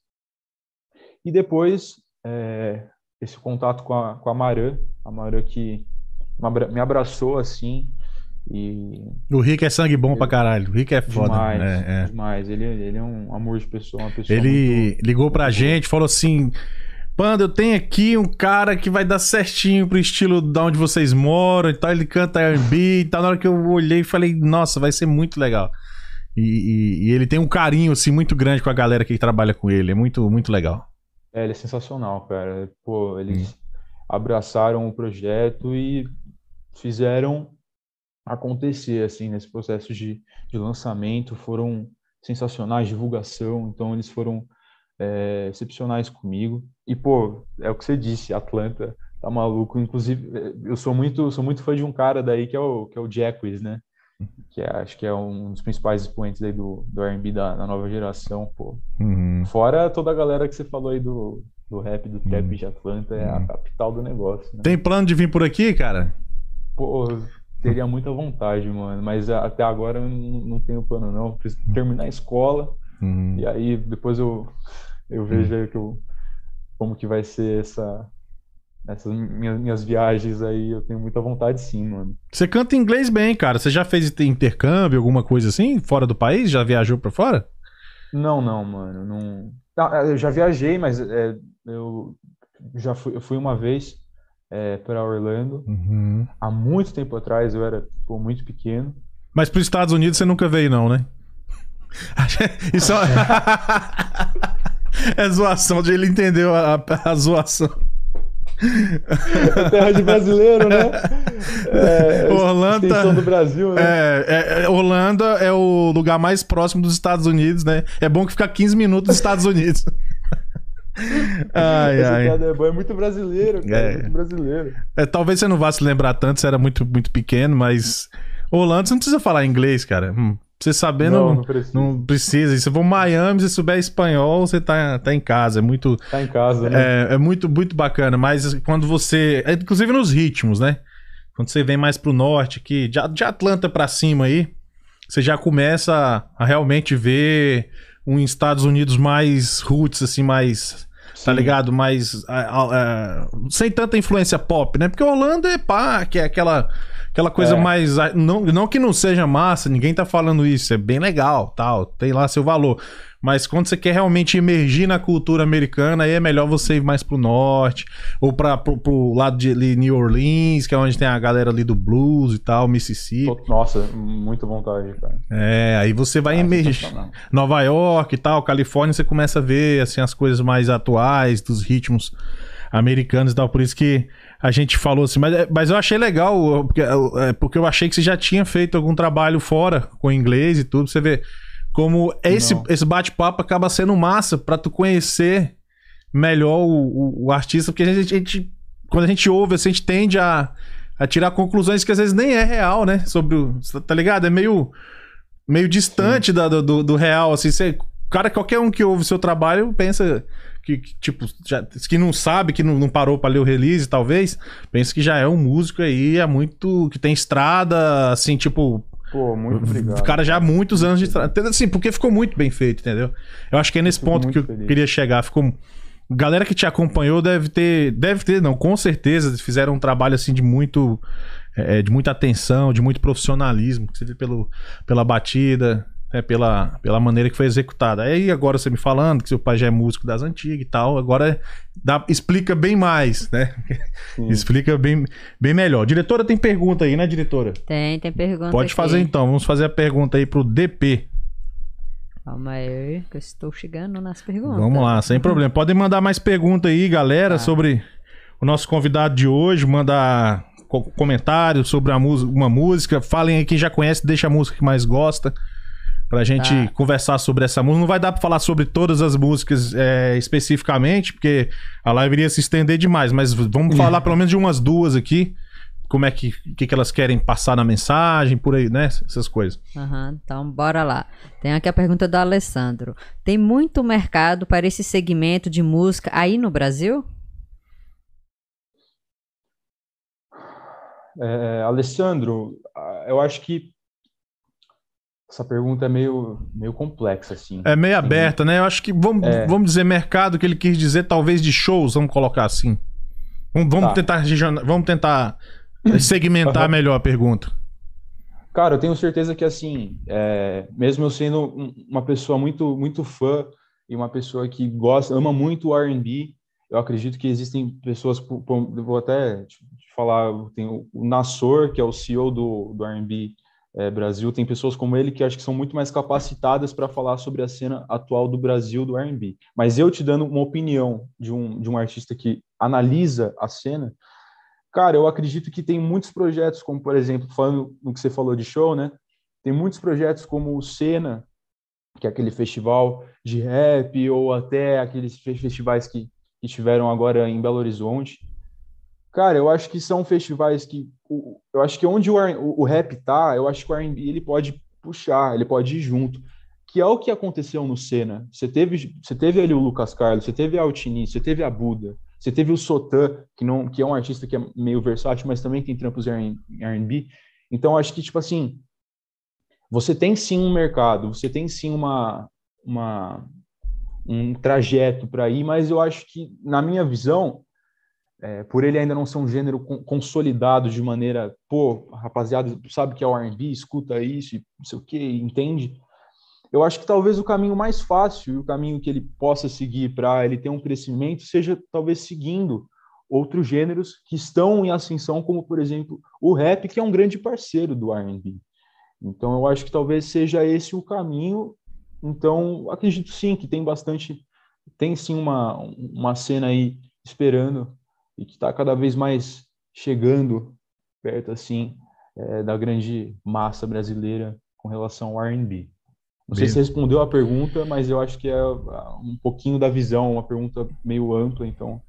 E depois é, esse contato com a, com a Marã, a Marã que me abraçou assim. E... O Rick é sangue bom ele... pra caralho. O Rick é foda. Demais, é, é. demais. Ele, ele é um amor de pessoa, uma pessoa. Ele muito... ligou pra gente, falou assim: Panda, eu tenho aqui um cara que vai dar certinho pro estilo da onde vocês moram e tal. Ele canta R&B e tal. Na hora que eu olhei, falei: Nossa, vai ser muito legal. E, e, e, ele tem um carinho assim muito grande com a galera que trabalha com ele. É muito, muito legal. É, ele é sensacional, cara. Pô, eles. Hum. abraçaram o projeto e fizeram acontecer assim nesse processo de, de lançamento foram sensacionais divulgação então eles foram é, excepcionais comigo e pô é o que você disse Atlanta tá maluco inclusive eu sou muito sou muito fã de um cara daí que é o que é o Jacques né que é, acho que é um dos principais expoentes aí do, do R&B da, da, nova geração pô uhum. fora toda a galera que você falou aí do, do rap do trap uhum. de Atlanta é a uhum. capital do negócio né? tem plano de vir por aqui cara pô teria muita vontade, mano. Mas até agora eu não, não tenho plano, não. Eu preciso terminar a escola. Uhum. E aí depois eu, eu vejo uhum. que eu, como que vai ser essa, essas minhas, minhas viagens aí. Eu tenho muita vontade sim, mano. Você canta inglês bem, cara. Você já fez intercâmbio, alguma coisa assim, fora do país? Já viajou pra fora? Não, não, mano. Não... Ah, eu já viajei, mas é, eu já fui, eu fui uma vez é, para Orlando. Uhum. Há muito tempo atrás, eu era pô, muito pequeno. Mas para os Estados Unidos você nunca veio, não, né? [LAUGHS] Isso é... [LAUGHS] é zoação, de ele entendeu a, a, a zoação. É terra de brasileiro, né? É, Orlando. do Brasil, né? É, é, é, Holanda é o lugar mais próximo dos Estados Unidos, né? É bom que fica 15 minutos dos Estados Unidos. [LAUGHS] ai, ai. É, é, muito brasileiro, cara, é. muito brasileiro. É, talvez você não vá se lembrar tanto, você era muito, muito pequeno, mas Holanda você não precisa falar inglês, cara. Hum, você sabendo, não, não, precisa. não precisa. Se você for Miami, se souber espanhol, você tá, tá em casa. É muito. Tá em casa, né? É, é muito, muito bacana. Mas quando você. É, inclusive nos ritmos, né? Quando você vem mais pro norte, aqui, de, de Atlanta para cima aí, você já começa a, a realmente ver um Estados Unidos mais roots, assim, mais tá ligado? Mais. sem tanta influência pop, né? Porque Orlando é pá, que é aquela, aquela coisa é. mais. Não, não que não seja massa, ninguém tá falando isso, é bem legal, tal, tem lá seu valor. Mas quando você quer realmente emergir na cultura americana, aí é melhor você ir mais pro norte, ou pra, pro, pro lado de ali, New Orleans, que é onde tem a galera ali do blues e tal, Mississippi. Nossa, muita vontade, cara. É, aí você vai ah, emergir. Nova York e tal, Califórnia, você começa a ver assim, as coisas mais atuais, dos ritmos americanos e tal. Por isso que a gente falou assim, mas, mas eu achei legal, porque, é, porque eu achei que você já tinha feito algum trabalho fora com inglês e tudo. Você vê como esse, esse bate-papo acaba sendo massa para tu conhecer melhor o, o, o, artista, porque a gente, a gente, quando a gente ouve, assim, a gente tende a, a tirar conclusões que às vezes nem é real, né? Sobre o. Tá ligado? É meio, meio distante da, do, do real, assim. Você, cara, qualquer um que ouve o seu trabalho pensa que, que tipo, já, que não sabe, que não, não parou para ler o release, talvez, pensa que já é um músico aí, é muito. que tem estrada, assim, tipo, Pô, muito obrigado. O cara já há muitos anos de trabalho. Assim, porque ficou muito bem feito, entendeu? Eu acho que é nesse ponto que eu feliz. queria chegar. Ficou. Galera que te acompanhou deve ter. Deve ter, não, com certeza. Fizeram um trabalho assim de muito. É, de muita atenção, de muito profissionalismo. Você vê pelo, pela batida, né, pela, pela maneira que foi executada. Aí agora você me falando que seu pai já é músico das antigas e tal, agora dá, explica bem mais, né? [LAUGHS] explica bem, bem melhor. Diretora, tem pergunta aí, né, diretora? Tem, tem pergunta. Pode aqui. fazer então, vamos fazer a pergunta aí pro DP. Calma aí, que eu estou chegando nas perguntas. Vamos lá, sem problema. Podem mandar mais pergunta aí, galera, tá. sobre o nosso convidado de hoje, mandar comentários sobre a uma música. Falem aí quem já conhece, deixa a música que mais gosta pra gente tá. conversar sobre essa música. Não vai dar pra falar sobre todas as músicas é, especificamente, porque a live iria se estender demais, mas vamos [LAUGHS] falar pelo menos de umas duas aqui. Como é que, que, que elas querem passar na mensagem, por aí, né? Essas coisas. Uhum, então, bora lá. Tem aqui a pergunta do Alessandro. Tem muito mercado para esse segmento de música aí no Brasil? É, Alessandro, eu acho que essa pergunta é meio, meio complexa, assim. É meio aberta, né? Eu acho que vamos, é. vamos dizer mercado, que ele quis dizer talvez de shows, vamos colocar assim. Vamos, vamos tá. tentar vamos tentar [LAUGHS] segmentar uhum. melhor a pergunta. Cara, eu tenho certeza que assim, é, mesmo eu sendo uma pessoa muito muito fã e uma pessoa que gosta, ama muito o R&B, eu acredito que existem pessoas, vou até te falar, tem o Nassor, que é o CEO do, do R&B é, Brasil, tem pessoas como ele que acho que são muito mais capacitadas para falar sobre a cena atual do Brasil do R&B. Mas eu te dando uma opinião de um, de um artista que analisa a cena, cara, eu acredito que tem muitos projetos, como por exemplo, falando no que você falou de show, né? Tem muitos projetos como o Cena, que é aquele festival de rap, ou até aqueles festivais que, que tiveram agora em Belo Horizonte. Cara, eu acho que são festivais que. Eu acho que onde o, o, o rap tá, eu acho que o RB ele pode puxar, ele pode ir junto. Que é o que aconteceu no Cena. Você teve, você teve ali o Lucas Carlos, você teve a Altini, você teve a Buda, você teve o Sotan, que, não, que é um artista que é meio versátil, mas também tem trampos em RB. Então, acho que, tipo assim, você tem sim um mercado, você tem sim uma, uma um trajeto para ir, mas eu acho que, na minha visão, é, por ele ainda não ser um gênero consolidado de maneira, pô, rapaziada, sabe que é o R&B, escuta isso, não sei o que, entende? Eu acho que talvez o caminho mais fácil e o caminho que ele possa seguir para ele ter um crescimento seja talvez seguindo outros gêneros que estão em ascensão, como por exemplo o rap, que é um grande parceiro do R&B. Então, eu acho que talvez seja esse o caminho. Então, acredito sim que tem bastante, tem sim uma, uma cena aí esperando e que está cada vez mais chegando perto, assim, é, da grande massa brasileira com relação ao R&B. Não sei se respondeu a pergunta, mas eu acho que é um pouquinho da visão, uma pergunta meio ampla, então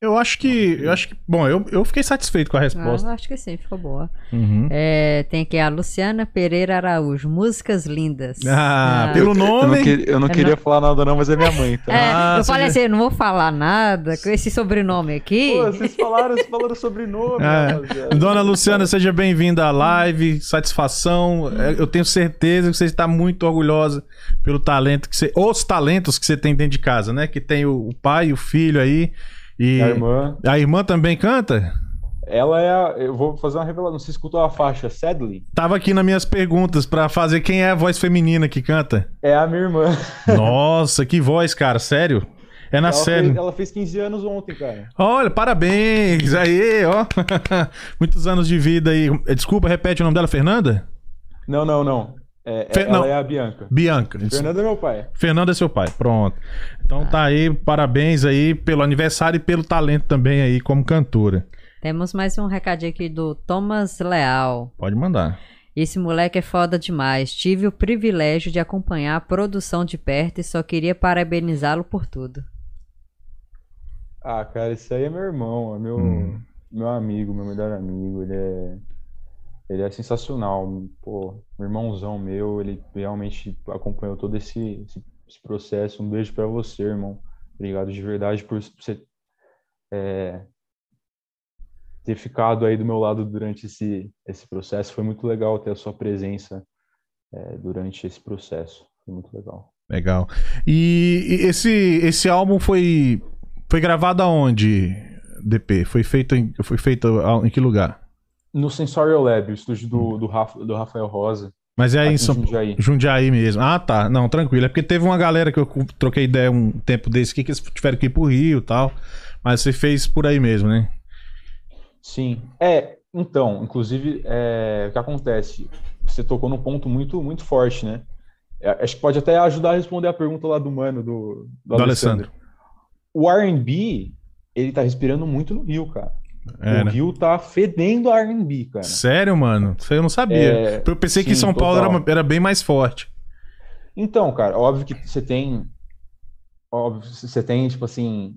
eu acho que. Eu acho que. Bom, eu, eu fiquei satisfeito com a resposta. Ah, acho que sim, ficou boa. Uhum. É, tem aqui a Luciana Pereira Araújo. Músicas lindas. Ah, ah. pelo nome. Eu não, que, eu não queria não... falar nada, não, mas é minha mãe. Tá? [LAUGHS] É, ah, eu falei assim, eu não vou falar nada com esse sobrenome aqui. Pô, vocês falaram, vocês falaram sobrenome. É. Dona Luciana, seja bem-vinda à live. Satisfação. É, eu tenho certeza que você está muito orgulhosa pelo talento que você. Os talentos que você tem dentro de casa, né? Que tem o, o pai e o filho aí. E a irmã. A irmã também canta? Ela é a, Eu vou fazer uma revelação. Você escutou a faixa Sadly? Tava aqui nas minhas perguntas para fazer quem é a voz feminina que canta. É a minha irmã. [LAUGHS] Nossa, que voz, cara. Sério? É na ela série. Fez, ela fez 15 anos ontem, cara. Olha, parabéns! Aí, ó. [LAUGHS] Muitos anos de vida aí. Desculpa, repete o nome dela, Fernanda? Não, não, não. É, é, Fe... ela não. é a Bianca. Bianca. Fernando é meu pai. Fernando é seu pai, pronto. Então ah. tá aí, parabéns aí pelo aniversário e pelo talento também aí como cantora. Temos mais um recadinho aqui do Thomas Leal. Pode mandar. Esse moleque é foda demais. Tive o privilégio de acompanhar a produção de perto e só queria parabenizá-lo por tudo. Ah, cara, isso aí é meu irmão, é meu, hum. meu amigo, meu melhor amigo. Ele é ele é sensacional. Pô, um irmãozão meu, ele realmente acompanhou todo esse, esse, esse processo. Um beijo para você, irmão. Obrigado de verdade por você é, ter ficado aí do meu lado durante esse, esse processo. Foi muito legal ter a sua presença é, durante esse processo. Foi muito legal. Legal. E esse, esse álbum foi, foi gravado aonde, DP? Foi feito em, foi feito em que lugar? No Sensorial Lab, o estúdio do, hum. do, Rafa, do Rafael Rosa. Mas é em São Jundiaí. Jundiaí mesmo. Ah, tá. Não, tranquilo. É porque teve uma galera que eu troquei ideia um tempo desse aqui que eles tiveram que ir pro Rio e tal. Mas você fez por aí mesmo, né? Sim. É, então, inclusive, é, o que acontece? Você tocou num ponto muito, muito forte, né? É, acho que pode até ajudar a responder a pergunta lá do mano, do, do, do Alessandro. Alessandro. O R&B, ele tá respirando muito no Rio, cara. É, o né? Rio tá fedendo R&B, cara. Sério, mano? Isso eu não sabia. É, eu pensei sim, que São Paulo era, era, bem mais forte. Então, cara, óbvio que você tem... Óbvio, você tem, tipo assim,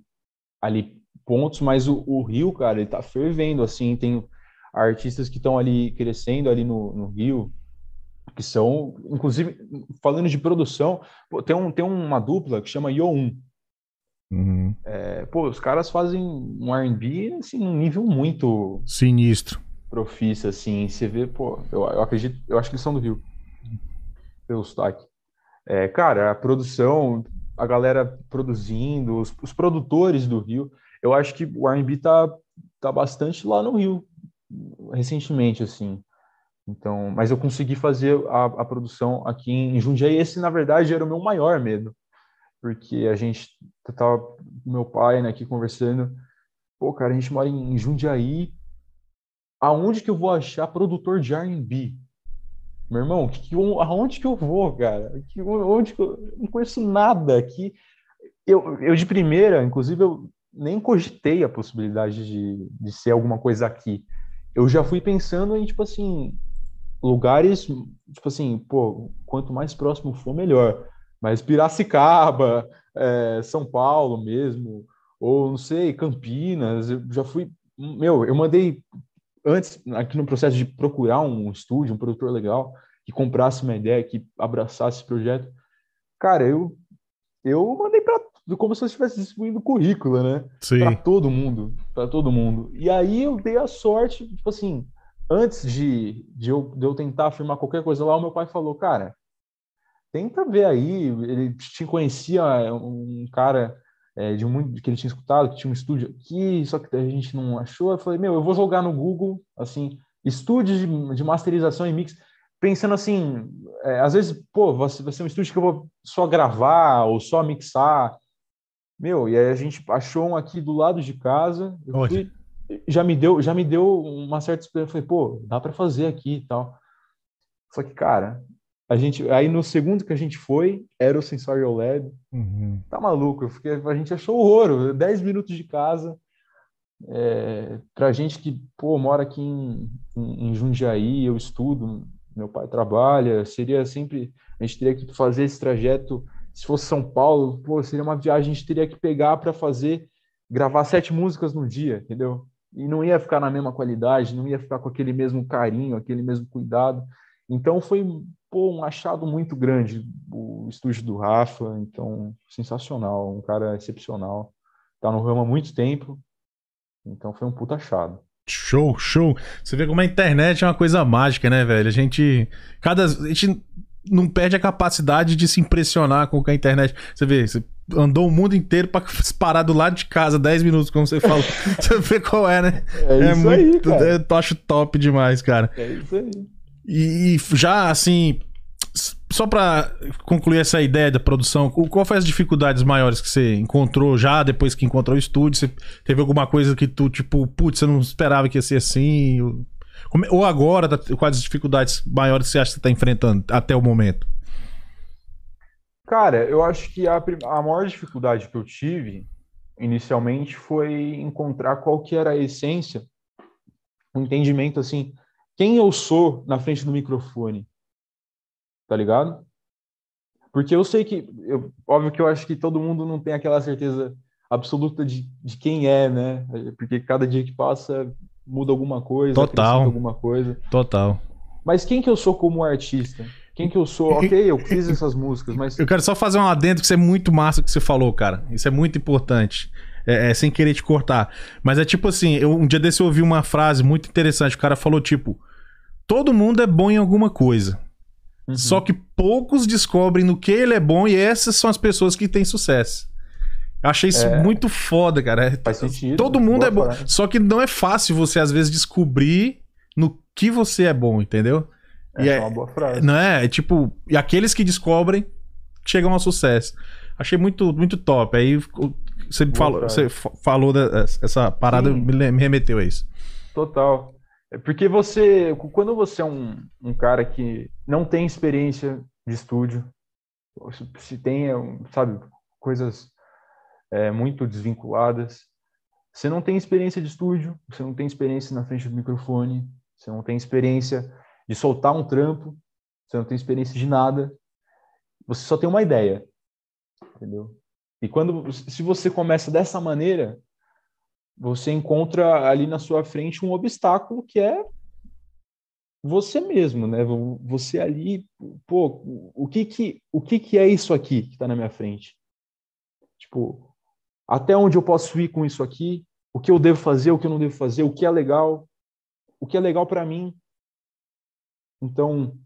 ali pontos, mas o, o Rio, cara, ele tá fervendo, assim, tem artistas que estão ali crescendo ali no, no Rio, que são, inclusive, falando de produção, tem, um, tem uma dupla que chama Yo1. Uhum. É, pô, os caras fazem um R&B assim num nível muito sinistro, profício assim. Você vê, pô, eu, eu acredito, eu acho que eles são do Rio, pelo sotaque. É, cara, a produção, a galera produzindo, os, os produtores do Rio, eu acho que o R&B tá tá bastante lá no Rio recentemente assim. Então, mas eu consegui fazer a, a produção aqui em Jundiaí. Esse, na verdade, era o meu maior medo porque a gente tava meu pai né, aqui conversando, pô, cara, a gente mora em Jundiaí, aonde que eu vou achar produtor de R&B? Meu irmão, que, que, aonde que eu vou, cara? Que, onde que eu, não conheço nada aqui. Eu, eu, de primeira, inclusive, eu nem cogitei a possibilidade de, de ser alguma coisa aqui. Eu já fui pensando em, tipo assim, lugares, tipo assim, pô, quanto mais próximo for, melhor. Mas Piracicaba, é, São Paulo mesmo, ou não sei, Campinas, eu já fui. Meu, eu mandei antes, aqui no processo de procurar um estúdio, um produtor legal, que comprasse uma ideia, que abraçasse esse projeto. Cara, eu, eu mandei para como se eu estivesse distribuindo currículo, né? Para todo mundo, para todo mundo. E aí eu dei a sorte, tipo assim, antes de, de, eu, de eu tentar afirmar qualquer coisa lá, o meu pai falou, cara, tenta ver aí. Ele te conhecia um cara é, de muito que ele tinha escutado, que tinha um estúdio aqui, só que a gente não achou. Eu falei, meu, eu vou jogar no Google, assim, estúdios de, de masterização e mix, pensando assim, é, às vezes, pô, vai ser, vai ser um estúdio que eu vou só gravar ou só mixar. Meu, e aí a gente achou um aqui do lado de casa. Fui, já me deu, já me deu uma certa esperança. Falei, pô, dá para fazer aqui e tal. Só que, cara, a gente, aí no segundo que a gente foi, era o Sensorial Lab. Uhum. Tá maluco, eu fiquei, a gente achou horror, 10 minutos de casa. É, pra gente que, pô, mora aqui em, em, em, Jundiaí, eu estudo, meu pai trabalha, seria sempre, a gente teria que fazer esse trajeto, se fosse São Paulo, pô, seria uma viagem, a gente teria que pegar para fazer, gravar sete músicas no dia, entendeu? E não ia ficar na mesma qualidade, não ia ficar com aquele mesmo carinho, aquele mesmo cuidado. Então foi pô, um achado muito grande o estúdio do Rafa, então sensacional, um cara excepcional. Tá no ramo há muito tempo, então foi um puta achado. Show, show. Você vê como a internet é uma coisa mágica, né, velho? A gente. Cada. A gente não perde a capacidade de se impressionar com a internet. Você vê, você andou o mundo inteiro para parar do lado de casa 10 minutos, como você [LAUGHS] falou. você vê qual é, né? É, é isso muito, aí, cara. Eu acho top demais, cara. É isso aí. E, já, assim, só para concluir essa ideia da produção, qual foi as dificuldades maiores que você encontrou já depois que encontrou o estúdio? Você teve alguma coisa que tu, tipo, putz, você não esperava que ia ser assim? Ou agora, tá, quais as dificuldades maiores que você acha que você está enfrentando até o momento? Cara, eu acho que a, a maior dificuldade que eu tive inicialmente foi encontrar qual que era a essência, o entendimento assim, quem eu sou na frente do microfone, tá ligado? Porque eu sei que, eu, óbvio que eu acho que todo mundo não tem aquela certeza absoluta de, de quem é, né? Porque cada dia que passa muda alguma coisa, total, alguma coisa. Total. Mas quem que eu sou como artista? Quem que eu sou? Ok, eu fiz essas músicas, mas. Eu quero só fazer um adendo que isso é muito massa que você falou, cara. Isso é muito importante. É, é, sem querer te cortar. Mas é tipo assim, eu, um dia desse eu ouvi uma frase muito interessante. O cara falou, tipo, todo mundo é bom em alguma coisa. Uhum. Só que poucos descobrem no que ele é bom e essas são as pessoas que têm sucesso. Eu achei isso é... muito foda, cara. É, Faz sentido. Todo mundo é bom. Só que não é fácil você, às vezes, descobrir no que você é bom, entendeu? É, é uma boa frase. Não é? é? Tipo, e aqueles que descobrem chegam ao sucesso. Achei muito, muito top. Aí você, falou, você falou dessa parada, me remeteu a isso. Total. É porque você, quando você é um, um cara que não tem experiência de estúdio, se tem, sabe, coisas é, muito desvinculadas, você não tem experiência de estúdio, você não tem experiência na frente do microfone, você não tem experiência de soltar um trampo, você não tem experiência de nada, você só tem uma ideia, entendeu? E quando, se você começa dessa maneira, você encontra ali na sua frente um obstáculo que é você mesmo, né? Você ali, pô, o que que, o que que é isso aqui que está na minha frente? Tipo, até onde eu posso ir com isso aqui? O que eu devo fazer, o que eu não devo fazer? O que é legal? O que é legal para mim? Então,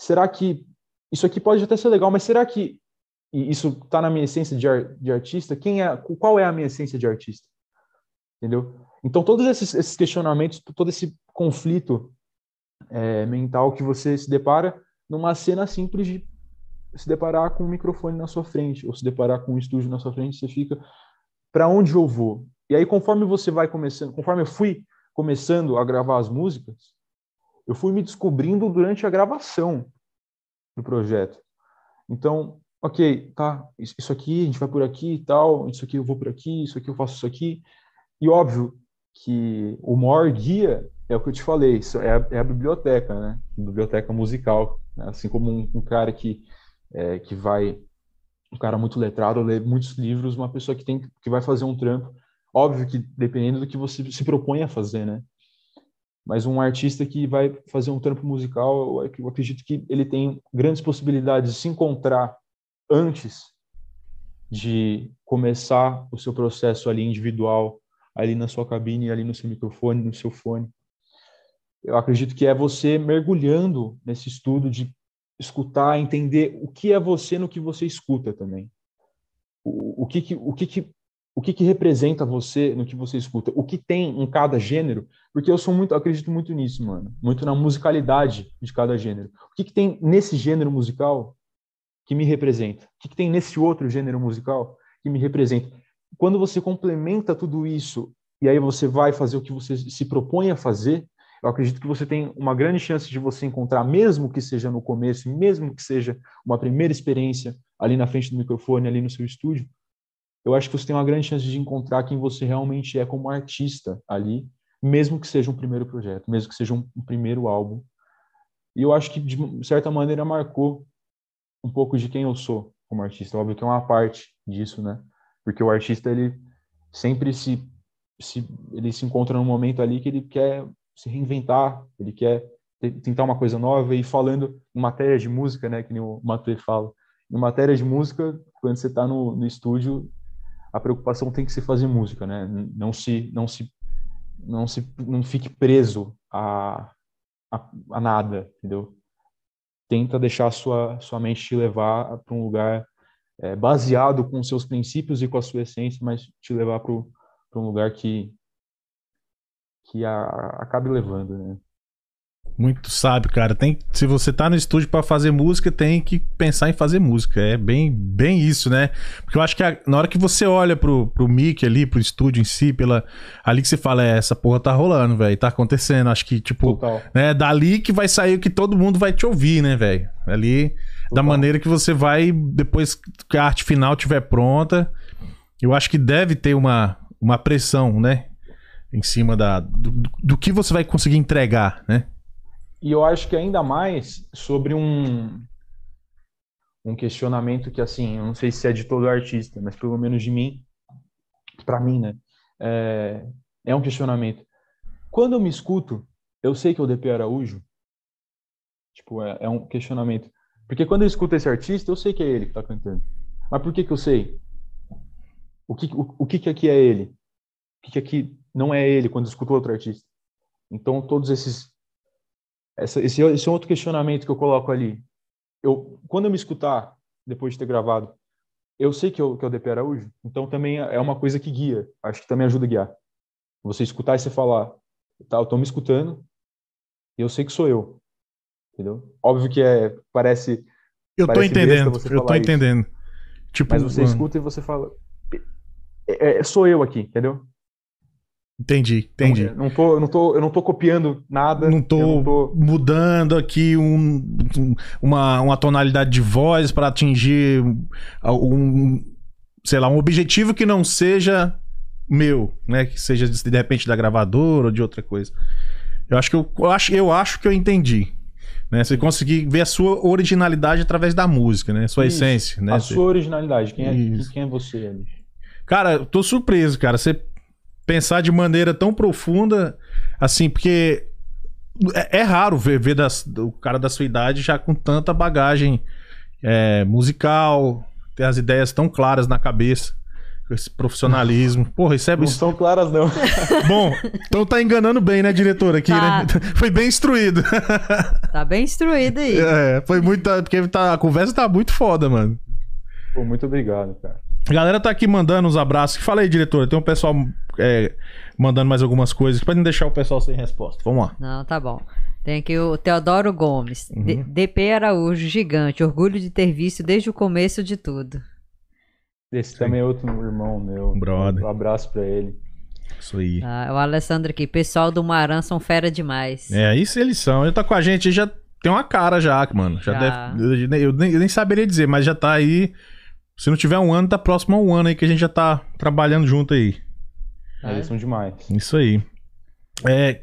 será que isso aqui pode até ser legal, mas será que isso está na minha essência de, de artista? Quem é? Qual é a minha essência de artista? Entendeu? Então, todos esses, esses questionamentos, todo esse conflito é, mental que você se depara numa cena simples de se deparar com um microfone na sua frente, ou se deparar com um estúdio na sua frente, você fica, para onde eu vou? E aí, conforme você vai começando, conforme eu fui começando a gravar as músicas, Eu fui me descobrindo durante a gravação do projeto. Então, ok, tá, isso aqui a gente vai por aqui e tal, isso aqui eu vou por aqui, isso aqui eu faço isso aqui. E óbvio que o maior guia é o que eu te falei, é a, é a biblioteca, né? Biblioteca musical. Né? Assim como um, um cara que, é, que vai, um cara muito letrado, lê muitos livros, uma pessoa que, tem, que vai fazer um trampo, óbvio que dependendo do que você se propõe a fazer, né? Mas um artista que vai fazer um trampo musical, eu acredito que ele tem grandes possibilidades de se encontrar antes de começar o seu processo ali individual, ali na sua cabine, ali no seu microfone, no seu fone. Eu acredito que é você mergulhando nesse estudo de escutar, entender o que é você no que você escuta também. O, o que que, o que que o que, que representa você no que você escuta, o que tem em cada gênero, porque eu sou muito, acredito muito nisso, mano, muito na musicalidade de cada gênero. O que, que tem nesse gênero musical que me representa? O que, que tem nesse outro gênero musical que me representa? Quando você complementa tudo isso e aí você vai fazer o que você se propõe a fazer, eu acredito que você tem uma grande chance de você encontrar, mesmo que seja no começo, mesmo que seja uma primeira experiência ali na frente do microfone, ali no seu estúdio, eu acho que você tem uma grande chance de encontrar quem você realmente é como artista ali, mesmo que seja um primeiro projeto, mesmo que seja um, primeiro álbum. E eu acho que, de certa maneira, marcou um pouco de quem eu sou como artista. Óbvio que é uma parte disso, né? Porque o artista, ele sempre se, se, ele se encontra num momento ali que ele quer se reinventar, ele quer tentar uma coisa nova. E falando em matéria de música, né? Que nem o Matue fala. Em matéria de música, quando você está no, no estúdio, a preocupação tem que ser fazer música, né? Não se, não se, não se, não fique preso a, a, a nada, entendeu? Tenta deixar a sua, sua mente te levar para um lugar é, baseado com seus princípios e com a sua essência, mas te levar para um lugar que que a, acabe levando, né? Muito sábio, cara. Tem, se você tá no estúdio para fazer música, tem que pensar em fazer música. É bem, bem isso, né? Porque eu acho que a, na hora que você olha pro, pro mic ali, pro estúdio em si, pela ali que você fala, é, essa porra tá rolando, velho, tá acontecendo. Acho que tipo, Total. né, dali que vai sair o que todo mundo vai te ouvir, né, velho? Ali Da maneira que você vai depois que a arte final estiver pronta. Eu acho que deve ter uma uma pressão, né? Em cima da, do, do que você vai conseguir entregar, né? E eu acho que ainda mais sobre um, um questionamento que, assim, eu não sei se é de todo artista, mas pelo menos de mim, para mim, né? É, é um questionamento. Quando eu me escuto, eu sei que é o DP Araújo. Tipo, é, é, um questionamento. Porque quando eu escuto esse artista, eu sei que é ele que tá cantando. Mas por que que eu sei? O que, o, o que que aqui é ele? O que que aqui não é ele quando eu escuto outro artista? Então, todos esses essa, esse, esse é outro questionamento que eu coloco ali. Eu, quando eu me escutar, depois de ter gravado, eu sei que eu, que é o DP Araújo, então também é uma coisa que guia, acho que também ajuda a guiar. Você escutar e você falar, tá, eu tô me escutando e eu sei que sou eu, entendeu? Óbvio que é, parece... Eu parece tô entendendo, eu tô entendendo. Tipo, Mas você mano. escuta e você fala, é, é, sou eu aqui, entendeu? Entendi, entendi. Não, não, tô, não tô, eu não tô copiando nada. Não tô, não tô... mudando aqui um, uma, uma tonalidade de voz para atingir um, sei lá, um objetivo que não seja meu, né? Que seja de repente da gravadora ou de outra coisa. Eu acho que eu, eu acho, eu acho que eu entendi. Né? Você conseguir ver a sua originalidade através da música, né? Sua Isso, essência, né? A sua originalidade. Quem é, quem, quem é você, ali? Cara, eu tô surpreso, cara. Você pensar de maneira tão profunda, assim, porque é, é raro ver, ver das, o cara da sua idade já com tanta bagagem é, musical, ter as ideias tão claras na cabeça. Esse profissionalismo. Porra, isso é. Não são claras, não. [LAUGHS] Bom, então tá enganando bem, né, diretor? Aqui, tá. né? [LAUGHS] Foi bem instruído. Tá bem instruído aí. É, foi muito. Porque tá, a conversa tá muito foda, mano. Pô, muito obrigado, cara. A galera tá aqui mandando uns abraços. Fala aí, diretor. Tem um pessoal é, mandando mais algumas coisas para não deixar o pessoal sem resposta. Vamos lá. Não, tá bom. Tem aqui o Teodoro Gomes. Uhum. DP Araújo, gigante. Orgulho de ter visto desde o começo de tudo. Esse Sim. também é outro irmão meu. Brother. Um abraço para ele. Isso aí. Ah, o Alessandro aqui, pessoal do Maran são fera demais. É, isso eles são. Ele tá com a gente já tem uma cara já, mano. Já, Já. deve. Eu, nem- eu nem, saberia dizer, mas já tá aí. Se não tiver um ano, tá próximo a um ano aí que a gente já tá trabalhando junto aí. Tá? Eles são demais. Isso aí. É,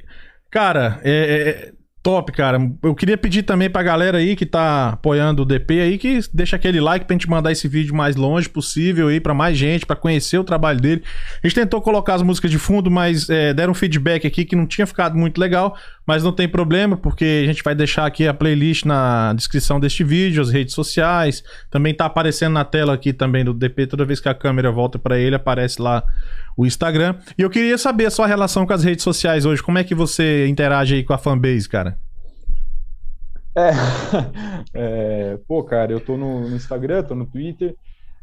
cara, é, é- é top, cara. Eu queria pedir também pra galera aí que tá apoiando o DP aí que deixa aquele like pra gente mandar esse vídeo mais longe possível aí pra mais gente, pra conhecer o trabalho dele. A gente tentou colocar as músicas de fundo, mas é, deram um feedback aqui que não tinha ficado muito legal, mas não tem problema, porque a gente vai deixar aqui a playlist na descrição deste vídeo, as redes sociais, também tá aparecendo na tela aqui também do DP, toda vez que a câmera volta pra ele, aparece lá o Instagram. E eu queria saber a sua relação com as redes sociais hoje. Como é que você interage aí com a fanbase, cara? É, [LAUGHS] é, pô, cara, eu tô no, no Instagram, tô no Twitter.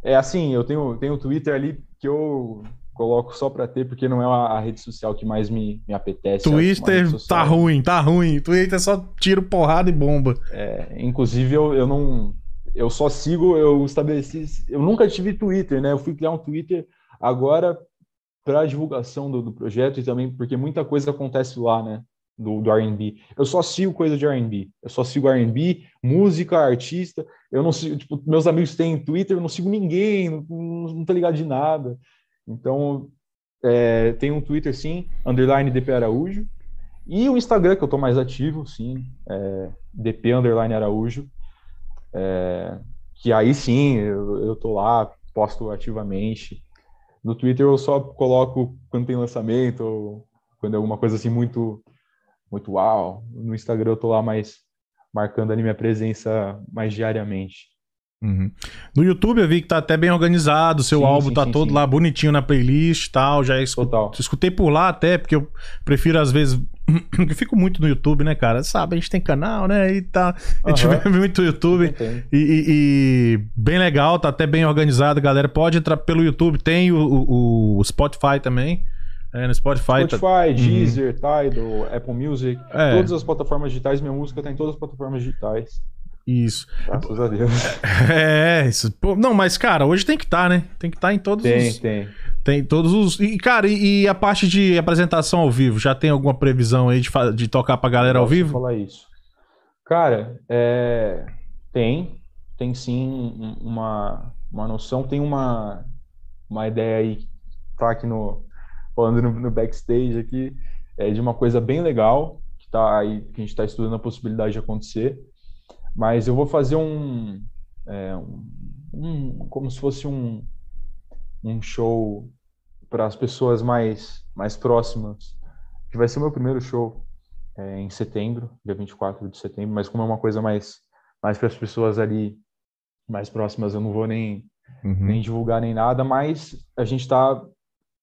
É assim, eu tenho, tenho o Twitter ali que eu coloco só pra ter, porque não é a, a rede social que mais me, me apetece. rede Twitter tá ruim, tá ruim. Twitter só tiro porrada e bomba. É, inclusive, eu, eu não. Eu só sigo, eu estabeleci. Eu nunca tive Twitter, né? Eu fui criar um Twitter agora para divulgação do, do projeto e também porque muita coisa acontece lá, né? Do, do RB. Eu só sigo coisa de RB. Eu só sigo RB, música, artista. Eu não sigo, tipo, meus amigos têm Twitter, eu não sigo ninguém, não, não, não tô ligado de nada. Então, é, tem um Twitter, sim, underline DP Araújo. E o Instagram, que eu tô mais ativo, sim, é DP underline Araújo. É, que aí sim, eu, eu tô lá, posto ativamente. No Twitter eu só coloco quando tem lançamento, ou quando é alguma coisa assim muito, muito uau. No Instagram eu tô lá mais marcando ali minha presença mais diariamente. Uhum. No YouTube eu vi que tá até bem organizado, seu Sim, álbum sim, tá sim, todo lá bonitinho na playlist e tal. Já escu- Total. escutei por lá até, porque eu prefiro às vezes. [CLEARS THROAT] eu fico muito no YouTube, né, cara? Sabe, a gente tem canal, né? E tá. A gente vê muito YouTube. E, e- e bem legal, tá até bem organizado, galera. Pode entrar pelo YouTube, tem o, o- Spotify também. É, no Spotify. tá- Spotify, Deezer, Tidal, Apple Music, É. todas as plataformas digitais, minha música tá em todas as plataformas digitais. Isso. Graças a Deus. [LAUGHS] É, isso. Pô, não, mas, cara, hoje tem que estar, né? Tem que estar em todos Tem, os. tem. Tem todos os. E, cara, e, e a parte de apresentação ao vivo? Já tem alguma previsão aí de, de tocar pra galera ao vivo? falar isso. Cara, é, tem, tem sim um- uma, uma noção, tem uma, uma ideia aí, tá aqui no, falando no, no backstage aqui, é de uma coisa bem legal, que tá aí, que a gente está estudando a possibilidade de acontecer, mas eu vou fazer um, é, um, um- como se fosse um, um show para as pessoas mais, mais próximas, que vai ser o meu primeiro show é, em setembro, dia 24 de setembro, mas como é uma coisa mais, mais para as pessoas ali mais próximas, eu não vou nem, Uhum. nem divulgar nem nada, mas a gente tá.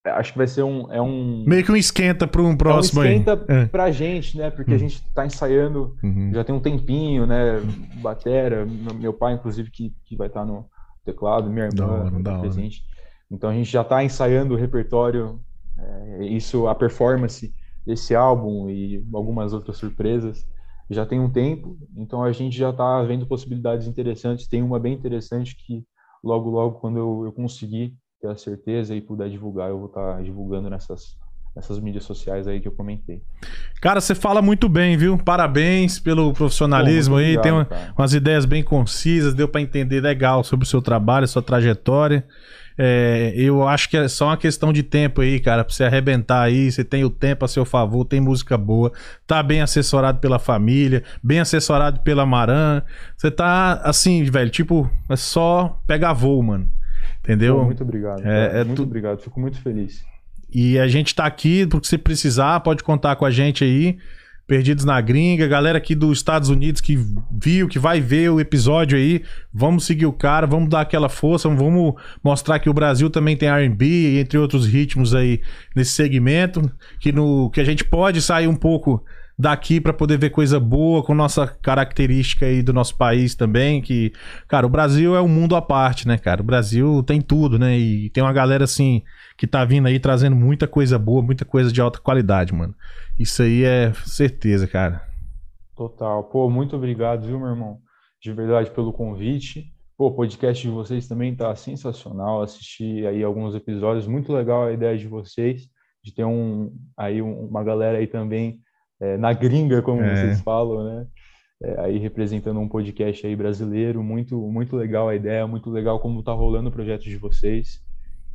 Acho que vai ser um. É um, Meio que um esquenta para um é um próximo aí. esquenta É. pra gente, né? Porque Hum. a gente tá ensaiando Uhum. já tem um tempinho, né? Batera, meu pai, inclusive, que, que vai estar no teclado, minha irmã da estar hora. presente. Então a gente já está ensaiando o repertório, é, isso, a performance desse álbum e algumas outras surpresas. Já tem um tempo, então a gente já está vendo possibilidades interessantes. Tem uma bem interessante que logo, logo, quando eu, eu conseguir ter a certeza e puder divulgar, eu vou estar divulgando nessas, nessas mídias sociais aí que eu comentei. Cara, você fala muito bem, viu? Parabéns pelo profissionalismo Pô, aí. muito Tem uma- obrigado, umas ideias bem concisas, deu pra entender legal sobre o seu trabalho, sua trajetória. É, eu acho que é só uma questão de tempo aí, cara, pra você arrebentar aí. Você tem o tempo a seu favor, tem música boa, tá bem assessorado pela família, bem assessorado pela Maran. Você tá assim, velho, tipo, é só pegar voo, mano. Entendeu? Pô, muito obrigado. É- é muito tu- obrigado. Fico muito feliz. E a gente tá aqui, porque se precisar, pode contar com a gente aí. Perdidos na Gringa, galera aqui dos Estados Unidos que viu, que vai ver o episódio aí, vamos seguir o cara, vamos dar aquela força, vamos mostrar que o Brasil também tem R&B, entre outros ritmos aí nesse segmento, que no que a gente pode sair um pouco daqui pra poder ver coisa boa com nossa característica aí do nosso país também, que, cara, o Brasil é um mundo à parte, né, cara? O Brasil tem tudo, né? E tem uma galera assim que tá vindo aí trazendo muita coisa boa, muita coisa de alta qualidade, mano. Isso aí é certeza, cara. Total. Pô, muito obrigado, viu, meu irmão? De verdade pelo convite. Pô, o podcast de vocês também tá sensacional. Assisti aí alguns episódios, muito legal a ideia de vocês de ter um, aí uma galera aí também é, na gringa, como É. vocês falam, né? É, aí representando um podcast aí brasileiro, muito, muito legal a ideia, muito legal como tá rolando o projeto de vocês.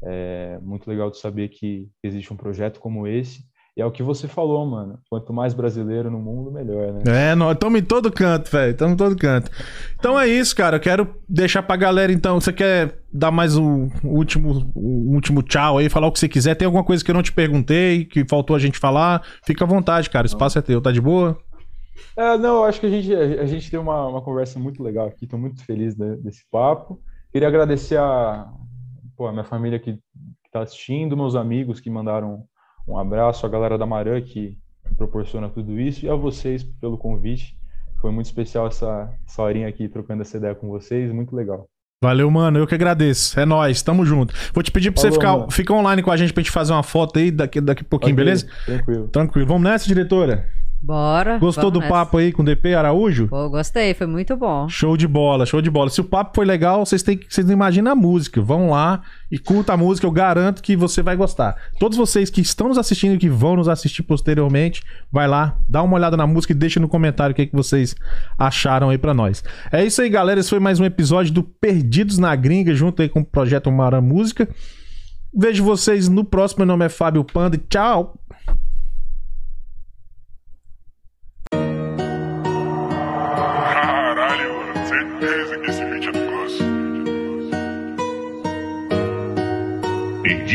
É muito legal de saber que existe um projeto como esse. E é o que você falou, mano. Quanto mais brasileiro no mundo, melhor, né? É, nós estamos em todo canto, velho. Estamos em todo canto. Então é isso, cara. Eu quero deixar pra galera, então. Você quer dar mais um último, um último tchau aí, falar o que você quiser? Tem alguma coisa que eu não te perguntei, que faltou a gente falar? Fica à vontade, cara. O espaço é teu. Tá de boa? É, não, eu acho que a gente, a gente teve uma, uma conversa muito legal aqui, estou muito feliz né, desse papo. Queria agradecer a, pô, a minha família que está assistindo, meus amigos que mandaram um abraço, a galera da Marã que proporciona tudo isso, e a vocês pelo convite. Foi muito especial essa, essa horinha aqui trocando essa ideia com vocês, muito legal. Valeu, mano. Eu que agradeço. É nóis. Tamo junto. Vou te pedir pra você Falou, ficar mano. fica online com a gente pra gente fazer uma foto aí daqui, daqui a pouquinho, Ok, beleza? Tranquilo. Tranquilo. Vamos nessa, diretora? Bora. Gostou do nessa. papo aí com o DP Araújo? Pô, gostei, foi muito bom. Show de bola, show de bola. Se o papo foi legal, vocês têm que, vocês imaginam a música. Vão lá e curta a música, eu garanto que você vai gostar. Todos vocês que estão nos assistindo e que vão nos assistir posteriormente, vai lá, dá uma olhada na música e deixa no comentário o que, que vocês acharam aí pra nós. É isso aí, galera. Esse foi mais um episódio do Perdidos na Gringa, junto aí com o projeto Mara Música. Vejo vocês no próximo. Meu nome é Fábio Panda tchau.